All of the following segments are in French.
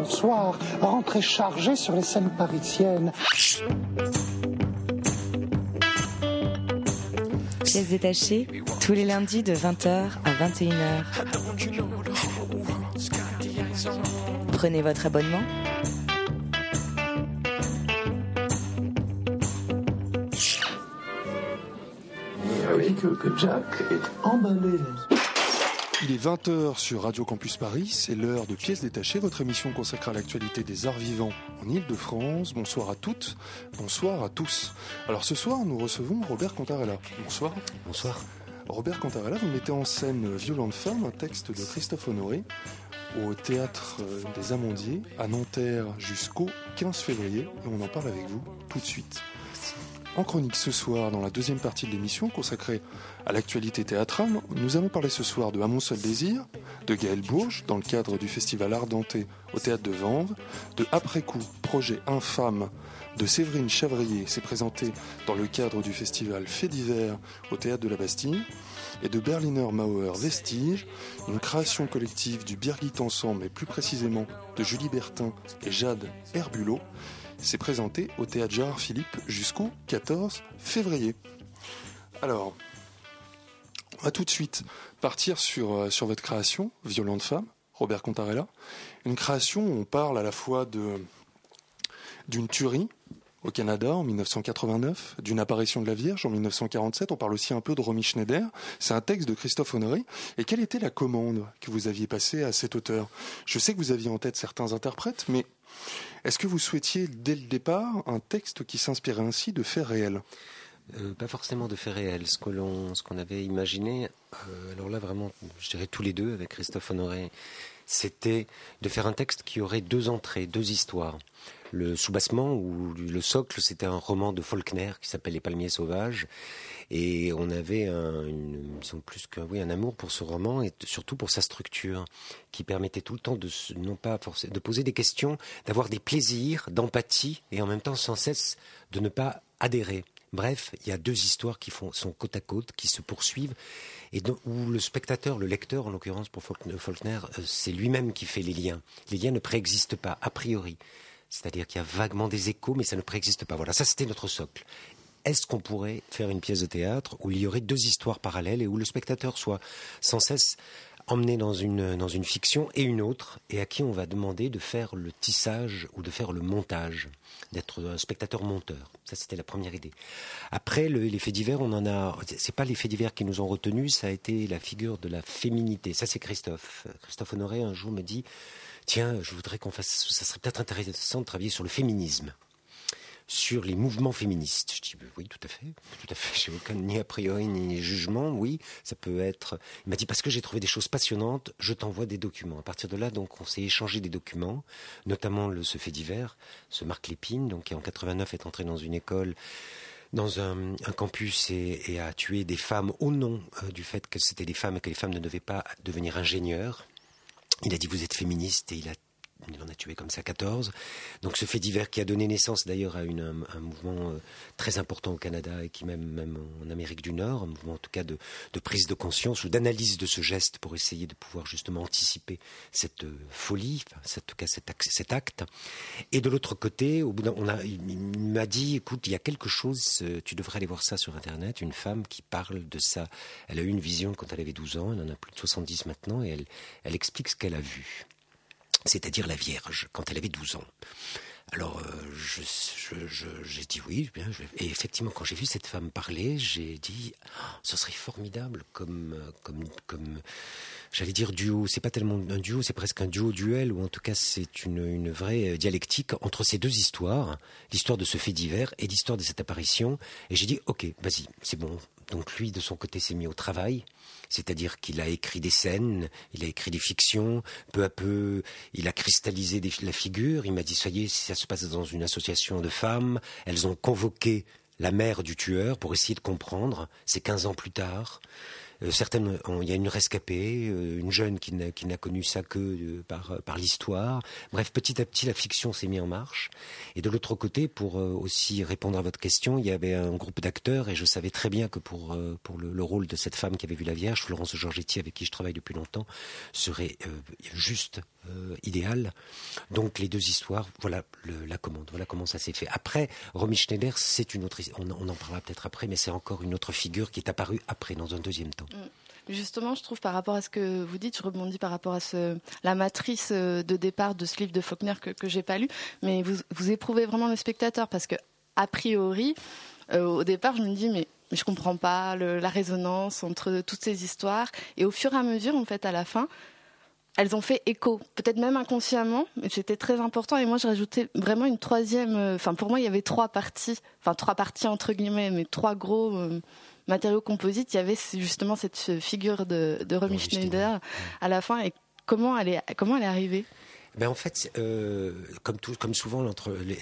bonsoir, rentrée chargée sur les scènes parisiennes. Pièces détachées, tous les lundis de 20h à 21h. Prenez votre abonnement. Oui, que, que Jack est emballé. Il est 20h sur Radio Campus Paris, c'est l'heure de Pièces détachées, votre émission consacrée à l'actualité des arts vivants en Ile-de-France. Bonsoir à toutes, bonsoir à tous. Alors ce soir, nous recevons Robert Contarella. Bonsoir. Bonsoir. Robert Contarella, vous mettez en scène Violente Femme, un texte de Christophe Honoré, au théâtre des Amandiers, à Nanterre, jusqu'au 15 février. Et on en parle avec vous tout de suite. En chronique ce soir, dans la deuxième partie de l'émission consacrée à l'actualité théâtrale, nous allons parler ce soir de À mon seul désir, de Gaël Bourges, dans le cadre du festival Ardenté au théâtre de Vanves, de Après coup, projet infâme de Séverine Chavrier, s'est présenté dans le cadre du festival Fait d'hiver au théâtre de la Bastille, et de Berliner Mauer Vestige, une création collective du Birgit Ensemble, et plus précisément de Julie Bertin et Jade Herbulot, s'est présenté au théâtre Gérard Philippe jusqu'au 14 février. Alors, on va tout de suite partir sur, euh, sur votre création, Violente Femme, Robert Contarella. Une création où on parle à la fois d'une tuerie au Canada en 1989, d'une apparition de la Vierge en 1947. On parle aussi un peu de Romy Schneider. C'est un texte de Christophe Honoré. Et quelle était la commande que vous aviez passée à cet auteur? Je sais que vous aviez en tête certains interprètes, mais est-ce que vous souhaitiez dès le départ un texte qui s'inspirait ainsi de faits réels? Euh, pas forcément de faits réels. Ce que l'on, ce qu'on avait imaginé, euh, alors là vraiment, je dirais tous les deux avec Christophe Honoré, c'était de faire un texte qui aurait deux entrées, deux histoires. Le soubassement ou le socle, c'était un roman de Faulkner qui s'appelle Les Palmiers Sauvages, et on avait un, plus que oui, un amour pour ce roman et surtout pour sa structure, qui permettait tout le temps de non pas forcer, de poser des questions, d'avoir des plaisirs, d'empathie, et en même temps sans cesse de ne pas adhérer. Bref, il y a deux histoires qui sont côte à côte, qui se poursuivent, et où le spectateur, le lecteur en l'occurrence pour Faulkner, Faulkner, euh, c'est lui-même qui fait les liens. Les liens ne préexistent pas, a priori. C'est-à-dire qu'il y a vaguement des échos, mais ça ne préexiste pas. Voilà, ça c'était notre socle. Est-ce qu'on pourrait faire une pièce de théâtre où il y aurait deux histoires parallèles et où le spectateur soit sans cesse emmené dans une, dans une fiction et une autre, et à qui on va demander de faire le tissage ou de faire le montage, d'être un spectateur monteur. Ça, c'était la première idée. Après, le- les faits divers, on en a. C'est pas les faits divers qui nous ont retenus, ça a été la figure de la féminité. Ça, c'est Christophe. Christophe Honoré, un jour, me dit Tiens, je voudrais qu'on fasse. Ça serait peut-être intéressant de travailler sur le féminisme sur les mouvements féministes. Je dis oui, tout à fait, tout à fait. J'ai aucun ni a priori ni jugement. Oui, ça peut être. Il m'a dit parce que j'ai trouvé des choses passionnantes, je t'envoie des documents. À partir de là, donc, on s'est échangé des documents, notamment le ce fait divers, ce Marc Lépine, donc qui en 89 est entré dans une école dans un, campus et, a tué des femmes au nom euh, du fait que c'était des femmes et que les femmes ne devaient pas devenir ingénieurs. Il a dit vous êtes féministe et il a il en a tué comme ça 14. Donc ce fait divers qui a donné naissance d'ailleurs à un, mouvement euh, très important au Canada et qui même, même en Amérique du Nord, un mouvement en tout cas de, prise de conscience ou d'analyse de ce geste pour essayer de pouvoir justement anticiper cette euh, folie, enfin, en tout cas cet, ac- cet acte. Et de l'autre côté, au bout on il, m'a dit, écoute, il y a quelque chose, euh, tu devrais aller voir ça sur Internet, une femme qui parle de ça. Elle a eu une vision quand elle avait 12 ans, elle en a plus de 70 maintenant, et elle explique ce qu'elle a vu c'est-à-dire la Vierge, quand elle avait 12 ans. Alors, euh, j'ai dit oui, bien. et effectivement, quand j'ai vu cette femme parler, j'ai dit, Ah, ce serait formidable comme, comme, comme, j'allais dire duo. C'est pas tellement un duo, c'est presque un duo-duel, ou en tout cas, c'est une, une vraie euh, dialectique entre ces deux histoires, l'histoire de ce fait divers et l'histoire de cette apparition. Et j'ai dit, ok, vas-y, c'est bon. Donc lui, de son côté, s'est mis au travail, c'est-à-dire qu'il a écrit des scènes, il a écrit des fictions, peu à peu, il a cristallisé la figure, il m'a dit, y est, ça se passe dans une association de femmes, elles ont convoqué la mère du tueur pour essayer de comprendre, c'est 15 ans plus tard. Euh, certaines, il y a une rescapée, euh, une jeune qui n'a, qui n'a connu ça que euh, par, par l'histoire. Bref, petit à petit, la fiction s'est mise en marche. Et de l'autre côté, pour aussi répondre à votre question, il y avait un groupe d'acteurs et je savais très bien que pour, pour le, le rôle de cette femme qui avait vu la Vierge, Florence Georgetti, avec qui je travaille depuis longtemps, serait juste euh, idéal. Donc les deux histoires, voilà la commande, voilà comment ça s'est fait. Après, Romy Schneider, c'est une autre, on, on en parlera peut-être après, mais c'est encore une autre figure qui est apparue après, dans un deuxième temps. Mm. Justement, je trouve par rapport à ce que vous dites, je rebondis par rapport à la matrice euh, de départ de ce livre de Faulkner que, que j'ai pas lu, mais vous, vous éprouvez vraiment le spectateur parce que a priori, euh, au départ, je me dis mais mais je comprends pas la résonance entre toutes ces histoires. Et au fur et à mesure, en fait, à la fin, elles ont fait écho, peut-être même inconsciemment, mais c'était très important. Et moi, je rajoutais vraiment une troisième. Euh, enfin, pour moi, il y avait trois parties, enfin trois parties entre guillemets, mais trois gros euh, matériaux composites. Il y avait justement cette figure de, de Romy Schneider à la fin. Et comment elle est, comment elle est arrivée? Ben en fait, euh, comme, souvent,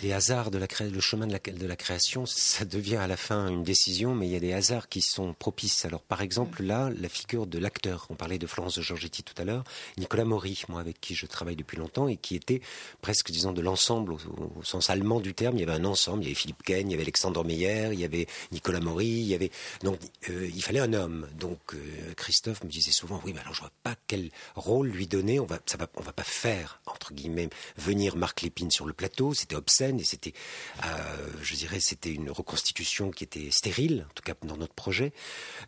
les, hasards de la le chemin de la, création, ça devient à la fin une décision, mais il y a des hasards qui sont propices. Alors, par exemple, là, la figure de l'acteur, on parlait de Florence de Giorgetti tout à l'heure, Nicolas Maury, moi, avec qui je travaille depuis longtemps, et qui était presque, disons, de l'ensemble, au, sens allemand du terme. Il y avait un ensemble, il y avait Philippe Ken, il y avait Alexandre Meyer, il y avait Nicolas Maury, il y avait... Donc, euh, il fallait un homme. Donc, euh, Christophe me disait souvent, oui, mais alors je vois pas quel rôle lui donner, on va, ça va, on va pas faire entre guillemets, venir Marc Lépine sur le plateau. C'était obscène et c'était, euh, je dirais, c'était une reconstitution qui était stérile, en tout cas dans notre projet.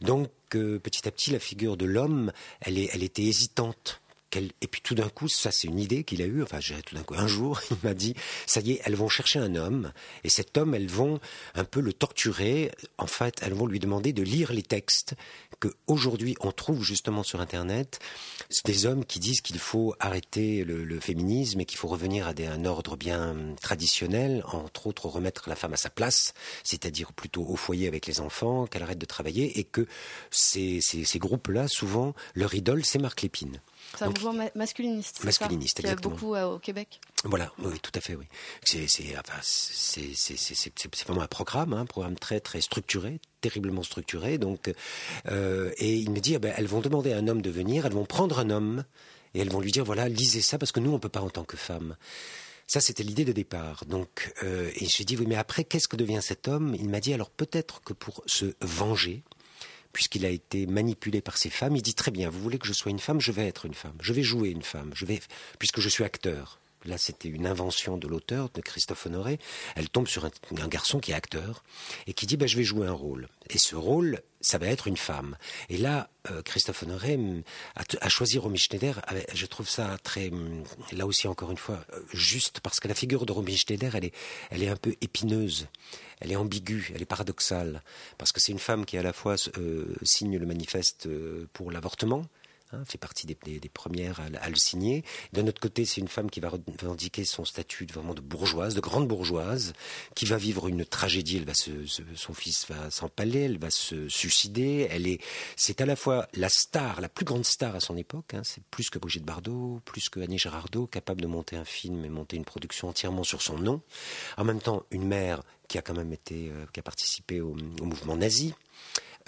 Donc, euh, petit à petit, la figure de l'homme, elle, elle était hésitante et puis tout d'un coup, ça c'est une idée qu'il a eue, enfin tout d'un coup, un jour, il m'a dit, ça y est, elles vont chercher un homme, et cet homme, elles vont un peu le torturer, en fait, elles vont lui demander de lire les textes que aujourd'hui on trouve justement sur Internet, des hommes qui disent qu'il faut arrêter le, féminisme et qu'il faut revenir à, un ordre bien traditionnel, entre autres remettre la femme à sa place, c'est-à-dire plutôt au foyer avec les enfants, qu'elle arrête de travailler, et que ces, ces, ces groupes-là, souvent, leur idole, c'est Marc Lépine. C'est un mouvement masculiniste. Masculiniste, ça exactement. Il y a beaucoup euh, au Québec. Voilà, oui, tout à fait, oui. C'est vraiment un programme, hein, un programme très très structuré, terriblement structuré. Donc, euh, et il me dit, ah ben, elles vont demander à un homme de venir, elles vont prendre un homme et elles vont lui dire, voilà, lisez ça parce que nous on peut pas en tant que femme. Ça, c'était l'idée de départ. Donc, euh, et j'ai dit, oui, mais après, qu'est-ce que devient cet homme? Il m'a dit, alors peut-être que pour se venger, puisqu'il a été manipulé par ces femmes, il dit très bien, vous voulez que je sois une femme, je vais être une femme, je vais jouer une femme, je vais, puisque je suis acteur. Là, c'était une invention de l'auteur, de Christophe Honoré. Elle tombe sur un, garçon qui est acteur et qui dit bah, Je vais jouer un rôle. Et ce rôle, ça va être une femme. Et là, euh, Christophe Honoré a, choisi Romy Schneider. Je trouve ça très, là aussi, encore une fois, euh, juste parce que la figure de Romy Schneider, elle est, elle est un peu épineuse elle est ambiguë, elle est paradoxale, parce que c'est une femme qui à la fois euh, signe le manifeste euh, pour l'avortement, hein, fait partie des, premières à, le signer. D'un autre côté, c'est une femme qui va revendiquer son statut de, vraiment de bourgeoise, de grande bourgeoise, qui va vivre une tragédie. Elle va son fils va s'empaler, elle va se suicider. Elle est, c'est à la fois la star, la plus grande star à son époque. Hein, c'est plus que Brigitte Bardot, plus que Annie Girardot, capable de monter un film et monter une production entièrement sur son nom. En même temps, une mère qui a quand même été, euh, qui a participé au, mouvement nazi.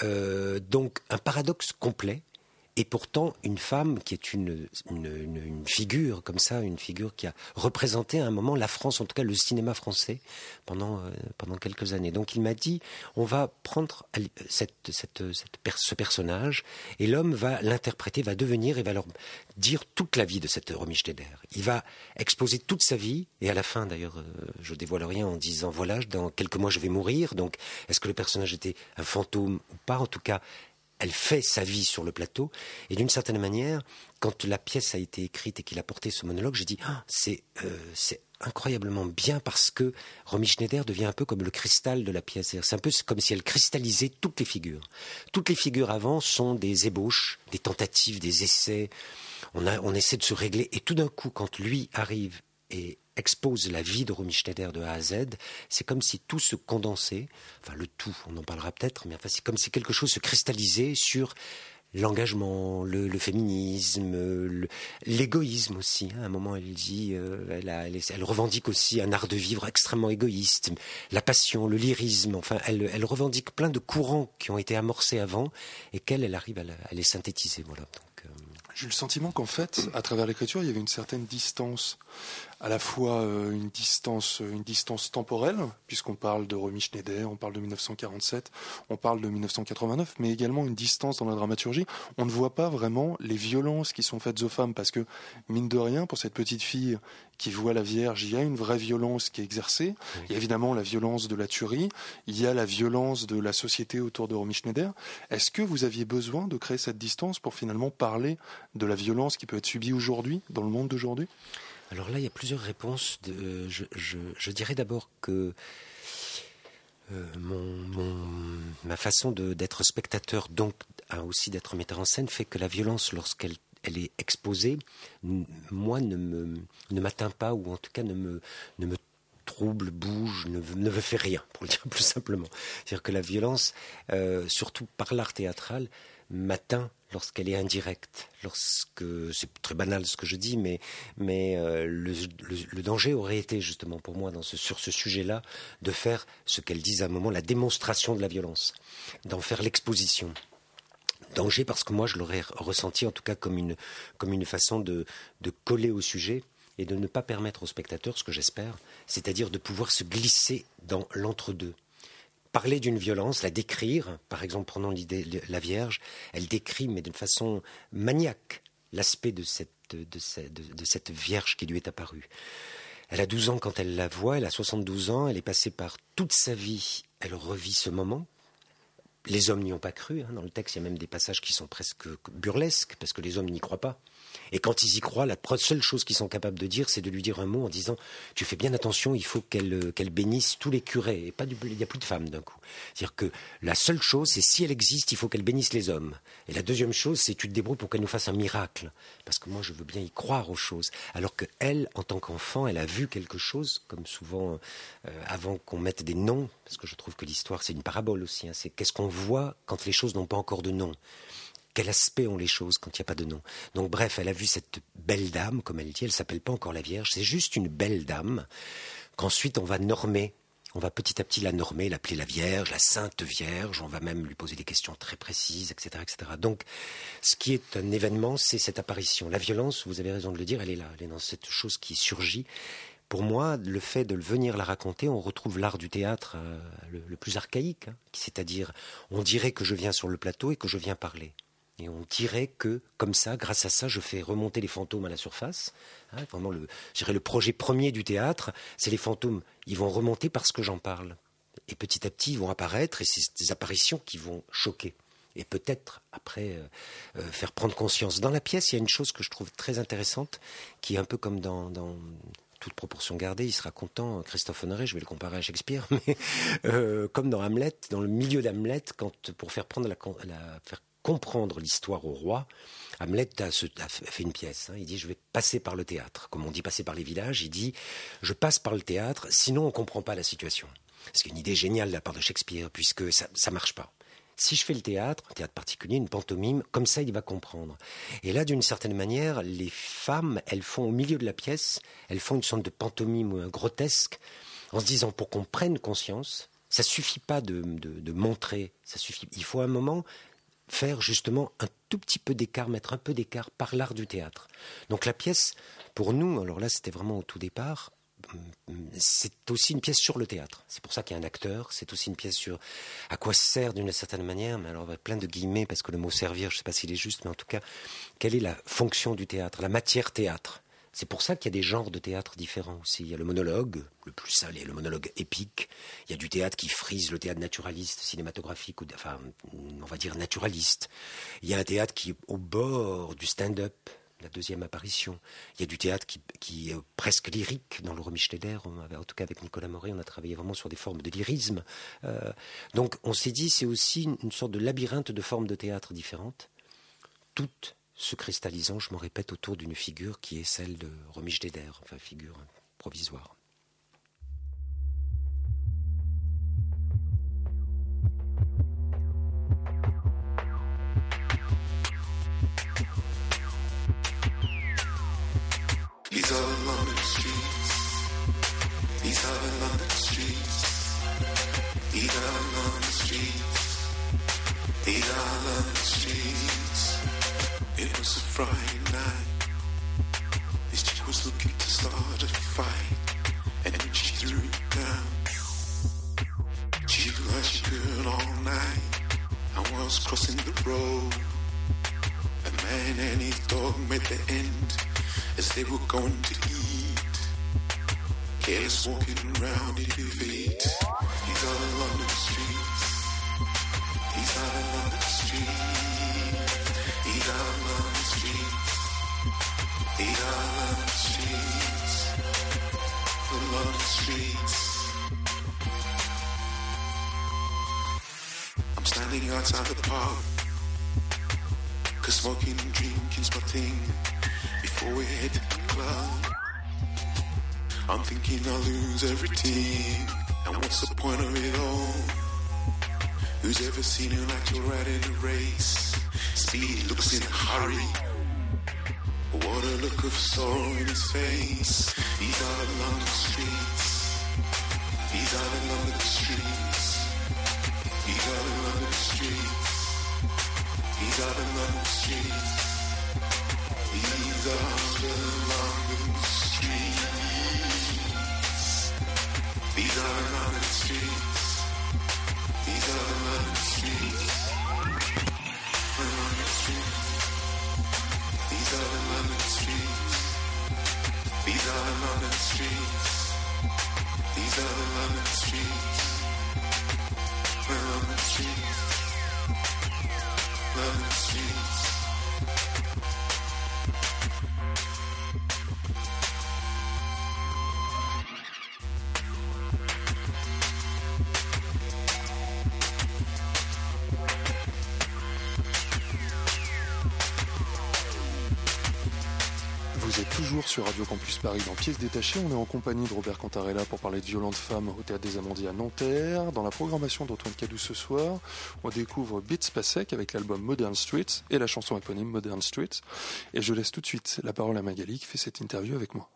Euh, donc un paradoxe complet et pourtant une femme qui est une, une, figure comme ça, une figure qui a représenté à un moment la France, en tout cas le cinéma français, pendant, euh, pendant quelques années. Donc il m'a dit, on va prendre cette, cette, ce personnage et l'homme va l'interpréter, va devenir et va leur dire toute la vie de cette Romy Schneider. Il va exposer toute sa vie et à la fin d'ailleurs, euh, je dévoile rien en disant, voilà, dans quelques mois je vais mourir, donc est-ce que le personnage était un fantôme ou pas? En tout cas, elle fait sa vie sur le plateau. Et d'une certaine manière, quand la pièce a été écrite et qu'il a porté ce monologue, j'ai dit ah, euh, c'est incroyablement bien parce que Romy Schneider devient un peu comme le cristal de la pièce. C'est un peu comme si elle cristallisait toutes les figures. Toutes les figures avant sont des ébauches, des tentatives, des essais. On, on essaie de se régler. Et tout d'un coup, quand lui arrive et expose la vie de Romy Schneider de A à Z, c'est comme si tout se condensait, enfin le tout, on en parlera peut-être, mais enfin c'est comme si quelque chose se cristallisait sur l'engagement, le, féminisme, l'égoïsme aussi. Hein. À un moment, elle dit, euh, elle, revendique aussi un art de vivre extrêmement égoïste, la passion, le lyrisme. Enfin, elle, revendique plein de courants qui ont été amorcés avant et qu'elle, elle arrive à, les synthétiser. Voilà. J'ai eu le sentiment qu'en fait, à travers l'écriture, il y avait une certaine distance à la fois euh, une distance, une distance temporelle, puisqu'on parle de Romy Schneider, on parle de 1947, on parle de 1989, mais également une distance dans la dramaturgie. On ne voit pas vraiment les violences qui sont faites aux femmes, parce que, mine de rien, pour cette petite fille qui voit la Vierge, il y a une vraie violence qui est exercée. Il évidemment la violence de la tuerie, il y a la violence de la société autour de Romy Schneider. Est-ce que vous aviez besoin de créer cette distance pour finalement parler de la violence qui peut être subie aujourd'hui, dans le monde d'aujourd'hui? Alors là, il y a plusieurs réponses. De, je, dirais d'abord que euh, ma façon d'être spectateur, donc aussi d'être metteur en scène, fait que la violence, lorsqu'elle elle est exposée, moi, ne m'atteint ne pas, ou en tout cas ne me, ne me trouble, bouge, ne, ne me fait rien, pour le dire plus simplement. C'est-à-dire que la violence, euh, surtout par l'art théâtral, m'atteint lorsqu'elle est indirecte, lorsque c'est très banal ce que je dis, mais, mais euh, le, danger aurait été justement pour moi dans ce, sur ce sujet-là de faire ce qu'elle disent à un moment, la démonstration de la violence, d'en faire l'exposition. Danger parce que moi je l'aurais ressenti en tout cas comme une, comme une façon de, de coller au sujet et de ne pas permettre au spectateur ce que j'espère, c'est-à-dire de pouvoir se glisser dans l'entre-deux parler d'une violence, la décrire, par exemple prenons l'idée la Vierge, elle décrit, mais d'une façon maniaque, l'aspect de cette, de, cette, Vierge qui lui est apparue. Elle a 12 ans quand elle la voit, elle a 72 ans, elle est passée par toute sa vie, elle revit ce moment. Les hommes n'y ont pas cru, hein. dans le texte il y a même des passages qui sont presque burlesques, parce que les hommes n'y croient pas. Et quand ils y croient, la seule chose qu'ils sont capables de dire, c'est de lui dire un mot en disant Tu fais bien attention, il faut qu'elle euh, qu'elle bénisse tous les curés. Et pas du, il n'y a plus de femmes d'un coup. C'est-à-dire que la seule chose, c'est si elle existe, il faut qu'elle bénisse les hommes. Et la deuxième chose, c'est tu te débrouilles pour qu'elle nous fasse un miracle. Parce que moi, je veux bien y croire aux choses. Alors que elle, en tant qu'enfant, elle a vu quelque chose, comme souvent euh, avant qu'on mette des noms, parce que je trouve que l'histoire, c'est une parabole aussi. Hein. c'est qu'est-ce qu'on voit quand les choses n'ont pas encore de nom quel aspect ont les choses quand il n'y a pas de nom. Donc bref, elle a vu cette belle dame, comme elle dit, elle s'appelle pas encore la Vierge, c'est juste une belle dame qu'ensuite on va normer. On va petit à petit la normer, l'appeler la Vierge, la Sainte Vierge. On va même lui poser des questions très précises, etc., etc. Donc, ce qui est un événement, c'est cette apparition. La violence, vous avez raison de le dire, elle est là. Elle est dans cette chose qui surgit pour moi, le fait de venir la raconter, on retrouve l'art du théâtre euh, le, plus archaïque, hein, c'est-à-dire on dirait que je viens sur le plateau et que je viens parler. Et on dirait que, comme ça, grâce à ça, je fais remonter les fantômes à la surface. Hein, vraiment, le, le projet premier du théâtre, c'est les fantômes. Ils vont remonter parce que j'en parle. Et petit à petit, ils vont apparaître, et c'est des apparitions qui vont choquer. Et peut-être, après, euh, euh, faire prendre conscience. Dans la pièce, il y a une chose que je trouve très intéressante, qui est un peu comme dans, toute proportion gardée, il sera content, Christophe Honoré, je vais le comparer à Shakespeare, mais euh, comme dans Hamlet, dans le milieu d'Hamlet, quand pour faire prendre la, comprendre l'histoire au roi, Hamlet a, fait une pièce. Hein. Il dit Je vais passer par le théâtre. Comme on dit passer par les villages, il dit Je passe par le théâtre, sinon on ne comprend pas la situation. C'est une idée géniale de la part de Shakespeare, puisque ça ne marche pas. Si je fais le théâtre, un théâtre particulier, une pantomime, comme ça il va comprendre. Et là, d'une certaine manière, les femmes, elles font au milieu de la pièce, elles font une sorte de pantomime grotesque, en se disant pour qu'on prenne conscience, ça suffit pas de, de, montrer, ça suffit. Il faut un moment faire justement un tout petit peu d'écart, mettre un peu d'écart par l'art du théâtre. Donc la pièce, pour nous, alors là c'était vraiment au tout départ, c'est aussi une pièce sur le théâtre. C'est pour ça qu'il y a un acteur. C'est aussi une pièce sur à quoi sert d'une certaine manière, mais alors plein de guillemets parce que le mot servir, je ne sais pas s'il est juste, mais en tout cas, quelle est la fonction du théâtre, la matière théâtre? C'est pour ça qu'il y a des genres de théâtre différents aussi. Il y a le monologue, le plus salé, le monologue épique. Il y a du théâtre qui frise le théâtre naturaliste, cinématographique, ou enfin, on va dire naturaliste. Il y a un théâtre qui est au bord du stand-up, la deuxième apparition. Il y a du théâtre qui, est presque lyrique dans le Romy Schneider. en tout cas, avec Nicolas Moret, on a travaillé vraiment sur des formes de lyrisme. Euh, donc, on s'est dit, c'est aussi une, une sorte de labyrinthe de formes de théâtre différentes, toutes se cristallisant, je m'en répète, autour d'une figure qui est celle de Romy Schneider, enfin figure provisoire. These are on the street. Paris dans Pièces détachées. On est en compagnie de Robert Cantarella pour parler de violentes femmes au Théâtre des Amandiers à Nanterre. Dans la programmation d'Antoine Cadou ce soir, on découvre Beats Pasek avec l'album Modern Streets et la chanson éponyme Modern Streets. Et je laisse tout de suite la parole à Magali qui fait cette interview avec moi.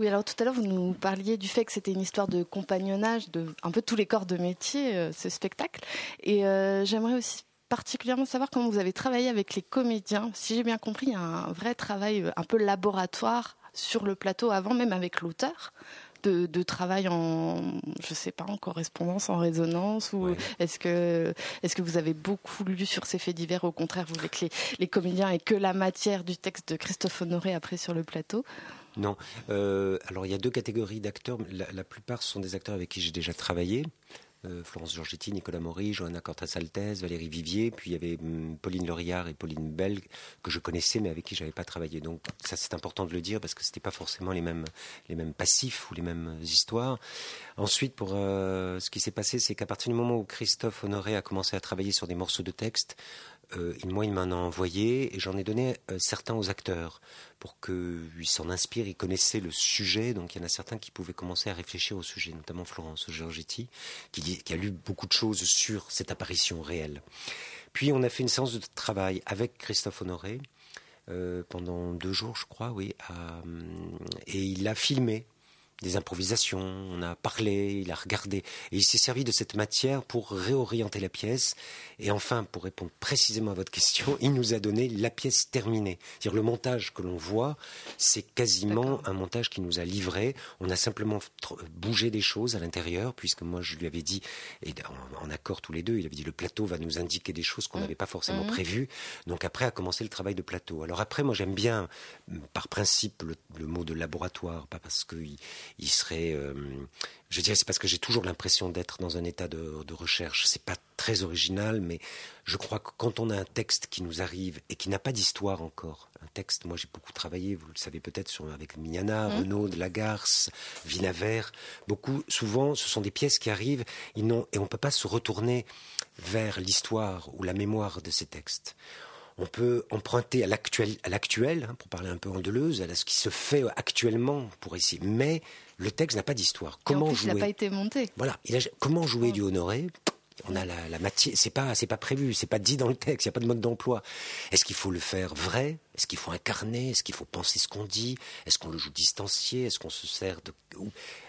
Oui, alors tout à l'heure, vous nous parliez du fait que c'était une histoire de compagnonnage de un peu tous les corps de métier, euh, ce spectacle. Et euh, j'aimerais aussi particulièrement savoir comment vous avez travaillé avec les comédiens. Si j'ai bien compris, il y a un vrai travail euh, un peu laboratoire sur le plateau avant, même avec l'auteur. De, de, travail en, je sais pas, en correspondance, en résonance, ou Ouais. est-ce que, est-ce que vous avez beaucoup lu sur ces faits divers, au contraire, vous que les, les comédiens aient que la matière du texte de Christophe Honoré après sur le plateau? Non. Euh, alors, il y a deux catégories d'acteurs. La, la plupart sont des acteurs avec qui j'ai déjà travaillé. Euh, Florence Giorgetti, Nicolas Maury, Johanna Cortas-Altez, Valérie Vivier. Puis il y avait hum, Pauline Lauriard et Pauline Bell que je connaissais mais avec qui j'avais pas travaillé. Donc ça c'est important de le dire parce que c'était pas forcément les mêmes les mêmes passifs ou les mêmes histoires. Ensuite pour euh, ce qui s'est passé c'est qu'à partir du moment où Christophe Honoré a commencé à travailler sur des morceaux de texte, euh, moi, il m'en a envoyé et j'en ai donné euh, certains aux acteurs pour qu'ils s'en inspirent. Ils connaissaient le sujet, donc il y en a certains qui pouvaient commencer à réfléchir au sujet, notamment Florence Giorgetti, qui, a lu beaucoup de choses sur cette apparition réelle. Puis on a fait une séance de travail avec Christophe Honoré euh, pendant deux jours, je crois, oui, à- et il a filmé des improvisations, on a parlé, il a regardé, et il s'est servi de cette matière pour réorienter la pièce. Et enfin, pour répondre précisément à votre question, il nous a donné la pièce terminée. C'est-à-dire le montage que l'on voit, c'est quasiment un montage qu'il nous a livré. On a simplement bougé des choses à l'intérieur, puisque moi je lui avais dit, et en, en accord tous les deux, il avait dit le plateau va nous indiquer des choses qu'on n'avait pas forcément Mhm. prévues. Donc après a commencé le travail de plateau. Alors après, moi j'aime bien, mm, par principe, le, le mot de laboratoire, pas parce qu'il il serait. euh, je dirais, c'est parce que j'ai toujours l'impression d'être dans un état de, de recherche. C'est pas très original, mais je crois que quand on a un texte qui nous arrive et qui n'a pas d'histoire encore, un texte, moi j'ai beaucoup travaillé, vous le savez peut-être, avec Mignana, Mhm. Renaud, Lagarce, Vinavert. Beaucoup, souvent, ce sont des pièces qui arrivent ils n'ont- et on ne peut pas se retourner vers l'histoire ou la mémoire de ces textes. On peut emprunter à l'actuel, à l'actuel, hein, pour parler un peu en Deleuze, à ce qui se fait actuellement pour ici. Mais le texte n'a pas d'histoire. En Comment plus, il n'a jouer pas été monté. Voilà. Il a- comment jouer du honoré? On a la, la matière, c'est pas, c'est pas prévu, c'est pas dit dans le texte, il n'y a pas de mode d'emploi. Est-ce qu'il faut le faire vrai? Est-ce qu'il faut incarner? Est-ce qu'il faut penser ce qu'on dit? Est-ce qu'on le joue distancié? Est-ce qu'on se sert de,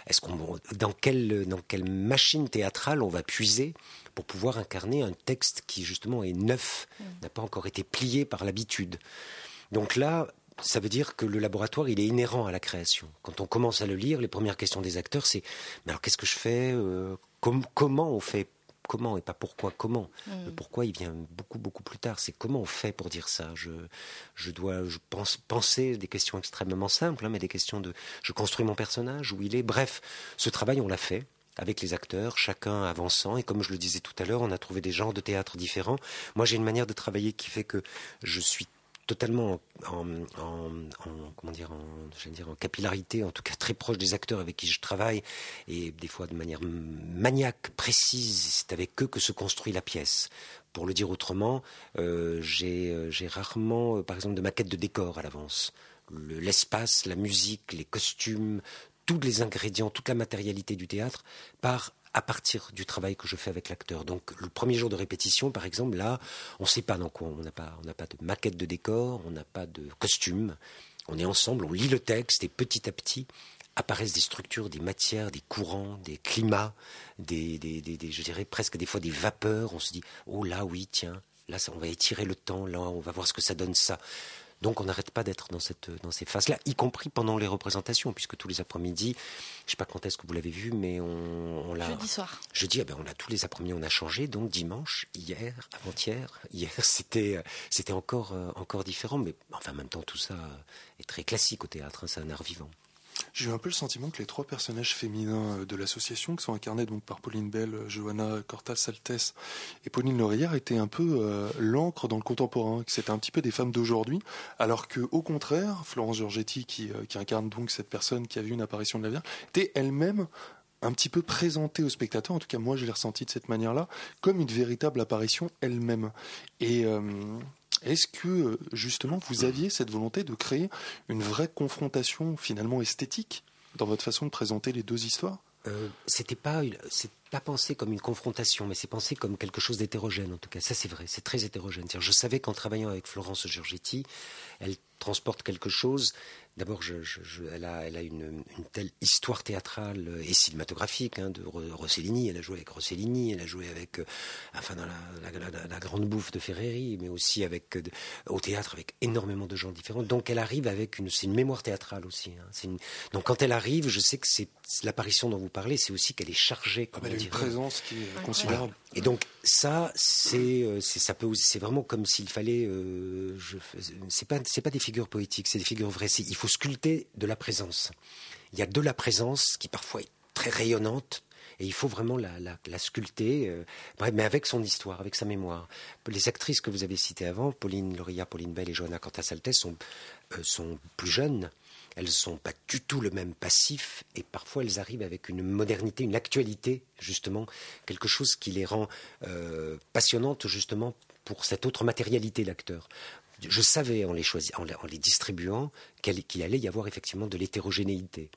est-ce qu'on, dans quelle, dans quelle machine théâtrale on va puiser pour pouvoir incarner un texte qui justement est neuf, n'a pas encore été plié par l'habitude? Donc là, ça veut dire que le laboratoire, il est inhérent à la création. Quand on commence à le lire, les premières questions des acteurs, c'est mais alors qu'est-ce que je fais Euh, com- Comment on fait comment et pas pourquoi comment. Le pourquoi, il vient beaucoup, beaucoup plus tard. C'est comment on fait pour dire ça. Je, je dois je pense, penser des questions extrêmement simples, hein, mais des questions de je construis mon personnage, où il est. Bref, ce travail, on l'a fait avec les acteurs, chacun avançant. Et comme je le disais tout à l'heure, on a trouvé des genres de théâtre différents. Moi, j'ai une manière de travailler qui fait que je suis totalement en, comment dire en, capillarité, en tout cas très proche des acteurs avec qui je travaille, et des fois de manière maniaque, précise. C'est avec eux que se construit la pièce. Pour le dire autrement, euh, euh, j'ai rarement, euh, par exemple, de maquette de décor à l'avance. L'espace, la musique, les costumes, tous les ingrédients, toute la matérialité du théâtre part à partir du travail que je fais avec l'acteur. Donc le premier jour de répétition, par exemple, là, on ne sait pas dans quoi. On n'a pas, pas de maquette de décor, on n'a pas de costume. On est ensemble, on lit le texte et petit à petit apparaissent des structures, des matières, des courants, des climats, des, je dirais presque des fois des vapeurs. On se dit, oh là oui, tiens, là on va étirer le temps, là on va voir ce que ça donne ça. Donc on n'arrête pas d'être dans, cette, dans ces phases-là, y compris pendant les représentations, puisque tous les après-midi, je ne sais pas quand est-ce que vous l'avez vu, mais on, on l'a... Jeudi soir. Jeudi, eh ben, on a tous les après-midi, on a changé. Donc dimanche, hier, avant-hier, hier, c'était, c'était encore, euh, encore différent. Mais enfin, en même temps, tout ça est très classique au théâtre, hein, c'est un art vivant. J'ai eu un peu le sentiment que les trois personnages féminins euh, de l'association, qui sont incarnés donc par Pauline Bell, euh, Johanna Cortas-Saltes et Pauline Laurière, étaient un peu euh, l'encre dans le contemporain, que c'était un petit peu des femmes d'aujourd'hui, alors que au contraire, Florence Giorgetti, qui, qui, incarne donc cette personne qui a vu une apparition de la Vierge, était elle-même un petit peu présentée au spectateur, en tout cas moi je l'ai ressenti de cette manière-là, comme une véritable apparition elle-même. Et est-ce que justement vous aviez cette volonté de créer une vraie confrontation finalement esthétique dans votre façon de présenter les deux histoires? Euh, C'était pas pas pensé comme une confrontation, mais c'est pensé comme quelque chose d'hétérogène en tout cas. Ça c'est vrai, c'est très hétérogène. Je savais qu'en travaillant avec Florence Giorgetti, elle transporte quelque chose D'abord, je, elle a, elle a une, telle histoire théâtrale et cinématographique hein, de Rossellini. Elle a joué avec Rossellini, elle a joué avec, euh, enfin, dans la, grande bouffe de Ferreri, mais aussi avec euh, au théâtre avec énormément de gens différents. Donc, elle arrive avec une, c'est une mémoire théâtrale aussi. Hein. donc, quand elle arrive, je sais que c'est l'apparition dont vous parlez, c'est aussi qu'elle est chargée. Ah, elle a une présence qui est considérable. Et donc, ça, c'est, euh, ça peut, c'est vraiment comme s'il fallait. Euh, c'est pas, c'est pas des figures poétiques, c'est des figures vraies. Il faut sculpter de la présence. Il y a de la présence qui parfois est très rayonnante, et il faut vraiment la, sculpter, euh, mais avec son histoire, avec sa mémoire. Les actrices que vous avez citées avant, Pauline Loria, Pauline Bell et Johanna Cantasaltes, sont, euh, sont plus jeunes. Elles sont pas du tout le même passif et parfois elles arrivent avec une modernité, une actualité justement, quelque chose qui les rend euh, passionnantes justement pour cette autre matérialité l'acteur je savais en les, en les distribuant qu'il allait y avoir effectivement de l'hétérogénéité,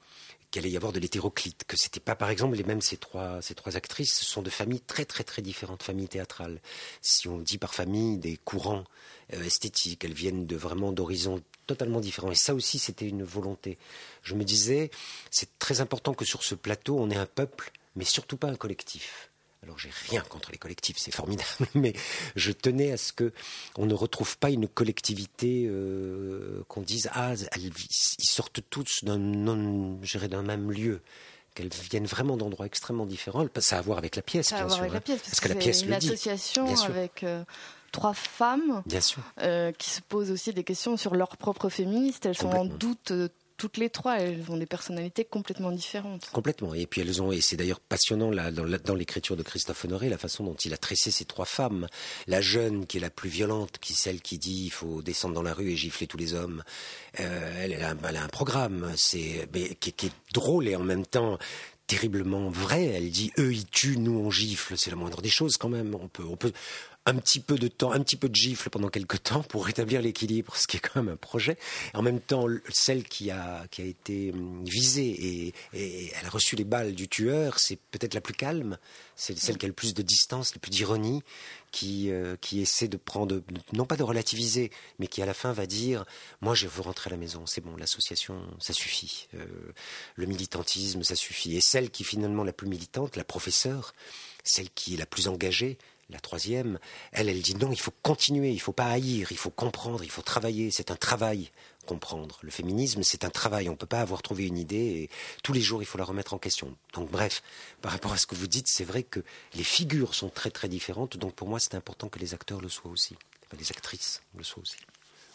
qu'il allait y avoir de l'hétéroclite, que c'était pas, par exemple, les mêmes ces trois, ces trois actrices sont de familles très très très différentes, familles théâtrales. Si on dit par famille des courants euh, esthétiques, elles viennent de vraiment d'horizons totalement différents. Et ça aussi, c'était une volonté. Je me disais, c'est très important que sur ce plateau, on ait un peuple, mais surtout pas un collectif. Alors j'ai rien contre les collectifs, c'est formidable, mais je tenais à ce que on ne retrouve pas une collectivité euh, qu'on dise ah ils sortent tous d'un d'un même lieu qu'elles viennent vraiment d'endroits extrêmement différents. Ça a à voir avec la pièce, bien sûr. Hein. parce, que, la pièce une association avec euh, trois femmes bien sûr. Euh, qui se posent aussi des questions sur leur propre féministe. Elles sont en doute toutes les trois, elles ont des personnalités complètement différentes. Complètement. Et puis elles ont, et c'est d'ailleurs passionnant là, dans, l'écriture de Christophe Honoré, la façon dont il a tressé ces trois femmes. La jeune qui est la plus violente, qui celle qui dit il faut descendre dans la rue et gifler tous les hommes. Euh, elle, a, un programme, c'est qui, qui est drôle et en même temps terriblement vrai. Elle dit eux ils tuent, nous on gifle. C'est la moindre des choses quand même. On peut, on peut, un petit peu de temps, un petit peu de gifle pendant quelques temps pour rétablir l'équilibre, ce qui est quand même un projet. En même temps, celle qui a, qui a été hum, visée et, et elle a reçu les balles du tueur, c'est peut-être la plus calme, c'est celle qui a le plus de distance, le plus d'ironie, qui, euh, qui essaie de prendre, non pas de relativiser, mais qui à la fin va dire Moi, je veux rentrer à la maison, c'est bon, l'association, ça suffit. Euh, le militantisme, ça suffit. Et celle qui finalement la plus militante, la professeure, celle qui est la plus engagée, la troisième, elle, elle dit non, il faut continuer, il faut pas haïr, il faut comprendre, il faut travailler, c'est un travail. comprendre. Le féminisme, c'est un travail. On ne peut pas avoir trouvé une idée et tous les jours, il faut la remettre en question. Donc, bref, par rapport à ce que vous dites, c'est vrai que les figures sont très très différentes. Donc, pour moi, c'est important que les acteurs le soient aussi, les actrices le soient aussi.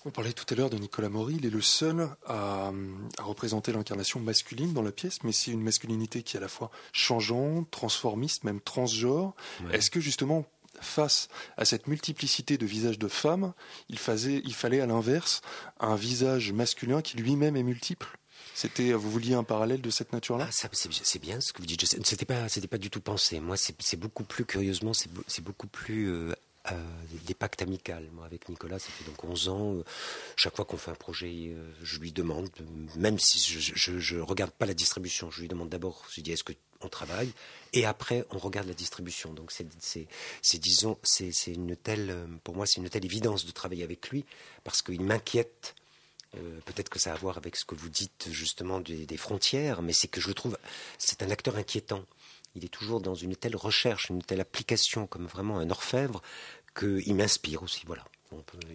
On parlait tout à l'heure de Nicolas Maury, il est le seul à, représenter l'incarnation masculine dans la pièce, mais c'est une masculinité qui est à la fois changeante, transformiste, même transgenre. Est-ce que justement, face à cette multiplicité de visages de femmes, il, fallait à l'inverse un visage masculin qui lui-même est multiple c'était, vous vouliez un parallèle de cette nature-là? Ah, C'est bien ce que vous dites. C'était pas, c'était pas du tout pensé. Moi, c'est beaucoup plus curieusement, c'est beaucoup plus euh, euh, des pactes amicaux. Moi, avec Nicolas, ça fait donc 11 ans. Euh, chaque fois qu'on fait un projet, je lui demande, même si je ne regarde pas la distribution, je lui demande d'abord, je lui dis, est-ce qu'on travaille Et après, on regarde la distribution. Donc, c'est, disons, c'est, une telle, pour moi, c'est une telle évidence de travailler avec lui, parce qu'il m'inquiète. peut-être que ça a à voir avec ce que vous dites justement des, des frontières, mais c'est que je le trouve, c'est un acteur inquiétant il est toujours dans une telle recherche, une telle application, comme vraiment un orfèvre, qu'il m'inspire aussi. Voilà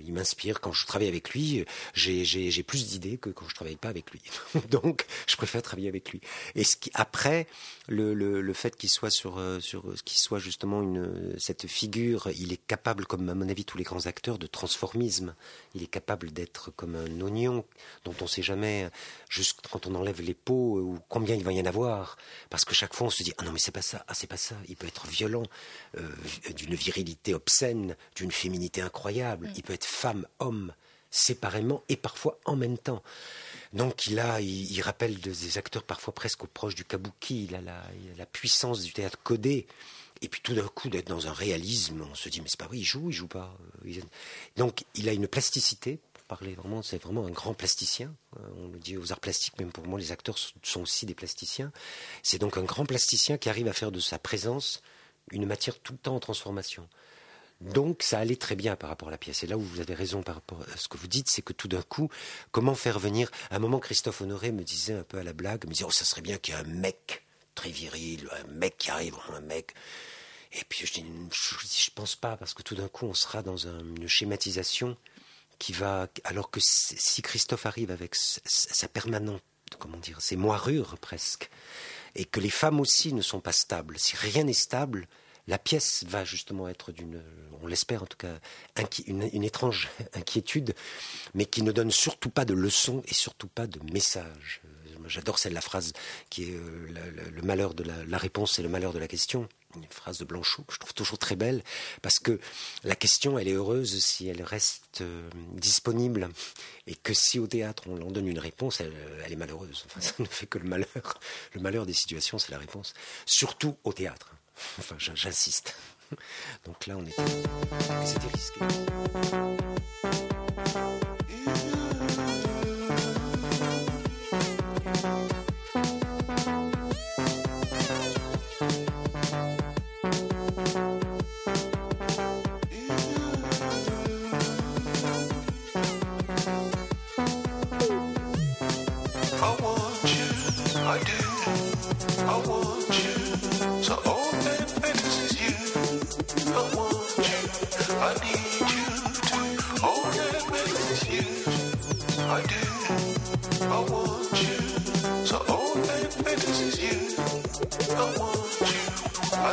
il m'inspire. Quand je travaille avec lui, j'ai plus d'idées que quand je travaille pas avec lui. Donc, je préfère travailler avec lui. Et ce qui, après, le, le, le fait qu'il soit sur, euh, sur, qu'il soit justement une, cette figure, il est capable, comme à mon avis tous les grands acteurs, de transformisme. Il est capable d'être comme un oignon dont on sait jamais, juste quand on enlève les peaux, ou combien il va y en avoir. Parce que chaque fois, on se dit, ah non, mais c'est pas ça, ah c'est pas ça. Il peut être violent, euh, d'une virilité obscène, d'une féminité incroyable il peut être femme, homme, séparément et parfois en même temps. Donc il a, il, rappelle des acteurs parfois presque proches du kabuki. Il a, la, puissance du théâtre codé. Et puis tout d'un coup d'être dans un réalisme, on se dit mais c'est pas vrai, il joue, il joue pas. Donc il a une plasticité. Pour parler vraiment, c'est vraiment un grand plasticien. Euh, on le dit aux arts plastiques, même pour moi, les acteurs sont aussi des plasticiens. C'est donc un grand plasticien qui arrive à faire de sa présence une matière tout le temps en transformation. Donc ça allait très bien par rapport à la pièce. Et là où vous avez raison par rapport à ce que vous dites, c'est que tout d'un coup, comment faire venir... À un moment, Christophe Honoré me disait un peu à la blague, me disait, oh, ça serait bien qu'il y ait un mec très viril, un mec qui arrive, un mec... Et puis je dis, je, pense pas, parce que tout d'un coup, on sera dans une schématisation qui va... Alors que si Christophe arrive avec sa permanente, comment dire, ses moirures presque, et que les femmes aussi ne sont pas stables, si rien n'est stable, la pièce va justement être d'une, on l'espère en tout cas, une, étrange inquiétude, mais qui ne donne surtout pas de leçons et surtout pas de messages. J'adore celle la phrase qui est euh, le, malheur de la, réponse et le malheur de la question. Une phrase de Blanchot que je trouve toujours très belle parce que la question elle est heureuse si elle reste euh, disponible et que si au théâtre on en donne une réponse elle, est malheureuse. ça ne fait que le malheur. Le malheur des situations c'est la réponse. Surtout au théâtre. Enfin, j'insiste. Donc là, on était. C'était risqué.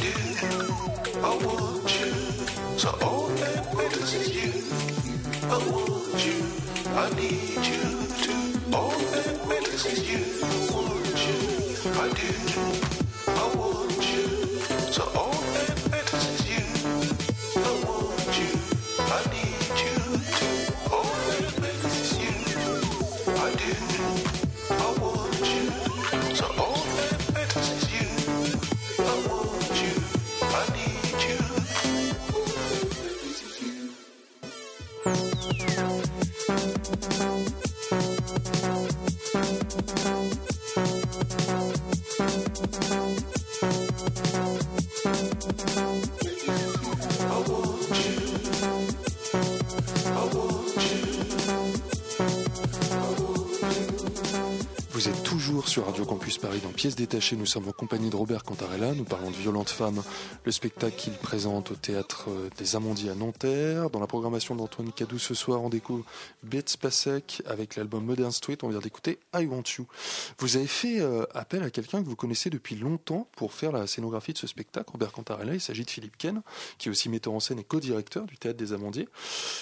do. I want Dans Pièces détachées. Nous sommes en compagnie de Robert Cantarella. Nous parlons de Violente Femme, le spectacle qu'il présente au théâtre des Amandiers à Nanterre. Dans la programmation d'Antoine Cadou ce soir, on découvre Bets Pasek avec l'album Modern Street. On vient d'écouter I Want You. Vous avez fait euh, appel à quelqu'un que vous connaissez depuis longtemps pour faire la scénographie de ce spectacle, Robert Cantarella. Il s'agit de Philippe Ken, qui est aussi metteur en scène et co-directeur du théâtre des Amandiers.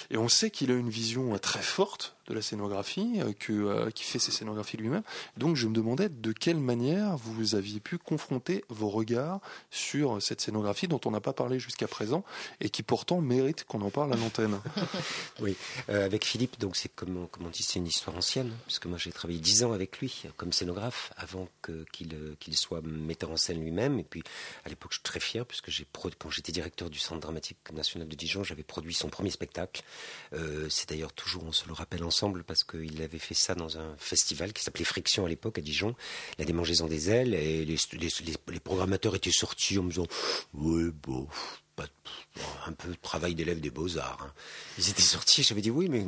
Et on sait qu'il a une vision euh, très forte de la scénographie, euh, que, euh, qui fait ses scénographies lui-même. Donc je me demandais de quelle manière vous aviez pu confronter vos regards sur cette scénographie dont on n'a pas parlé jusqu'à présent et qui pourtant mérite qu'on en parle à l'antenne. Oui, euh, avec Philippe, donc c'est comme, comme on dit, c'est une histoire ancienne, puisque moi j'ai travaillé dix ans avec lui comme scénographe avant que- qu'il euh, qu'il soit metteur en scène lui-même. Et puis à l'époque, je suis très fier, puisque j'ai quand j'étais directeur du Centre dramatique national de Dijon, j'avais produit son premier spectacle. C'est d'ailleurs toujours, on se le rappelle ensemble, parce qu'il avait fait ça dans un festival qui s'appelait Friction à l'époque à Dijon, la démangeaison des ailes, et les, programmateurs étaient sortis en me disant, bon. Un peu travail d'élève des beaux-arts. hein. Ils étaient sortis, j'avais dit oui, mais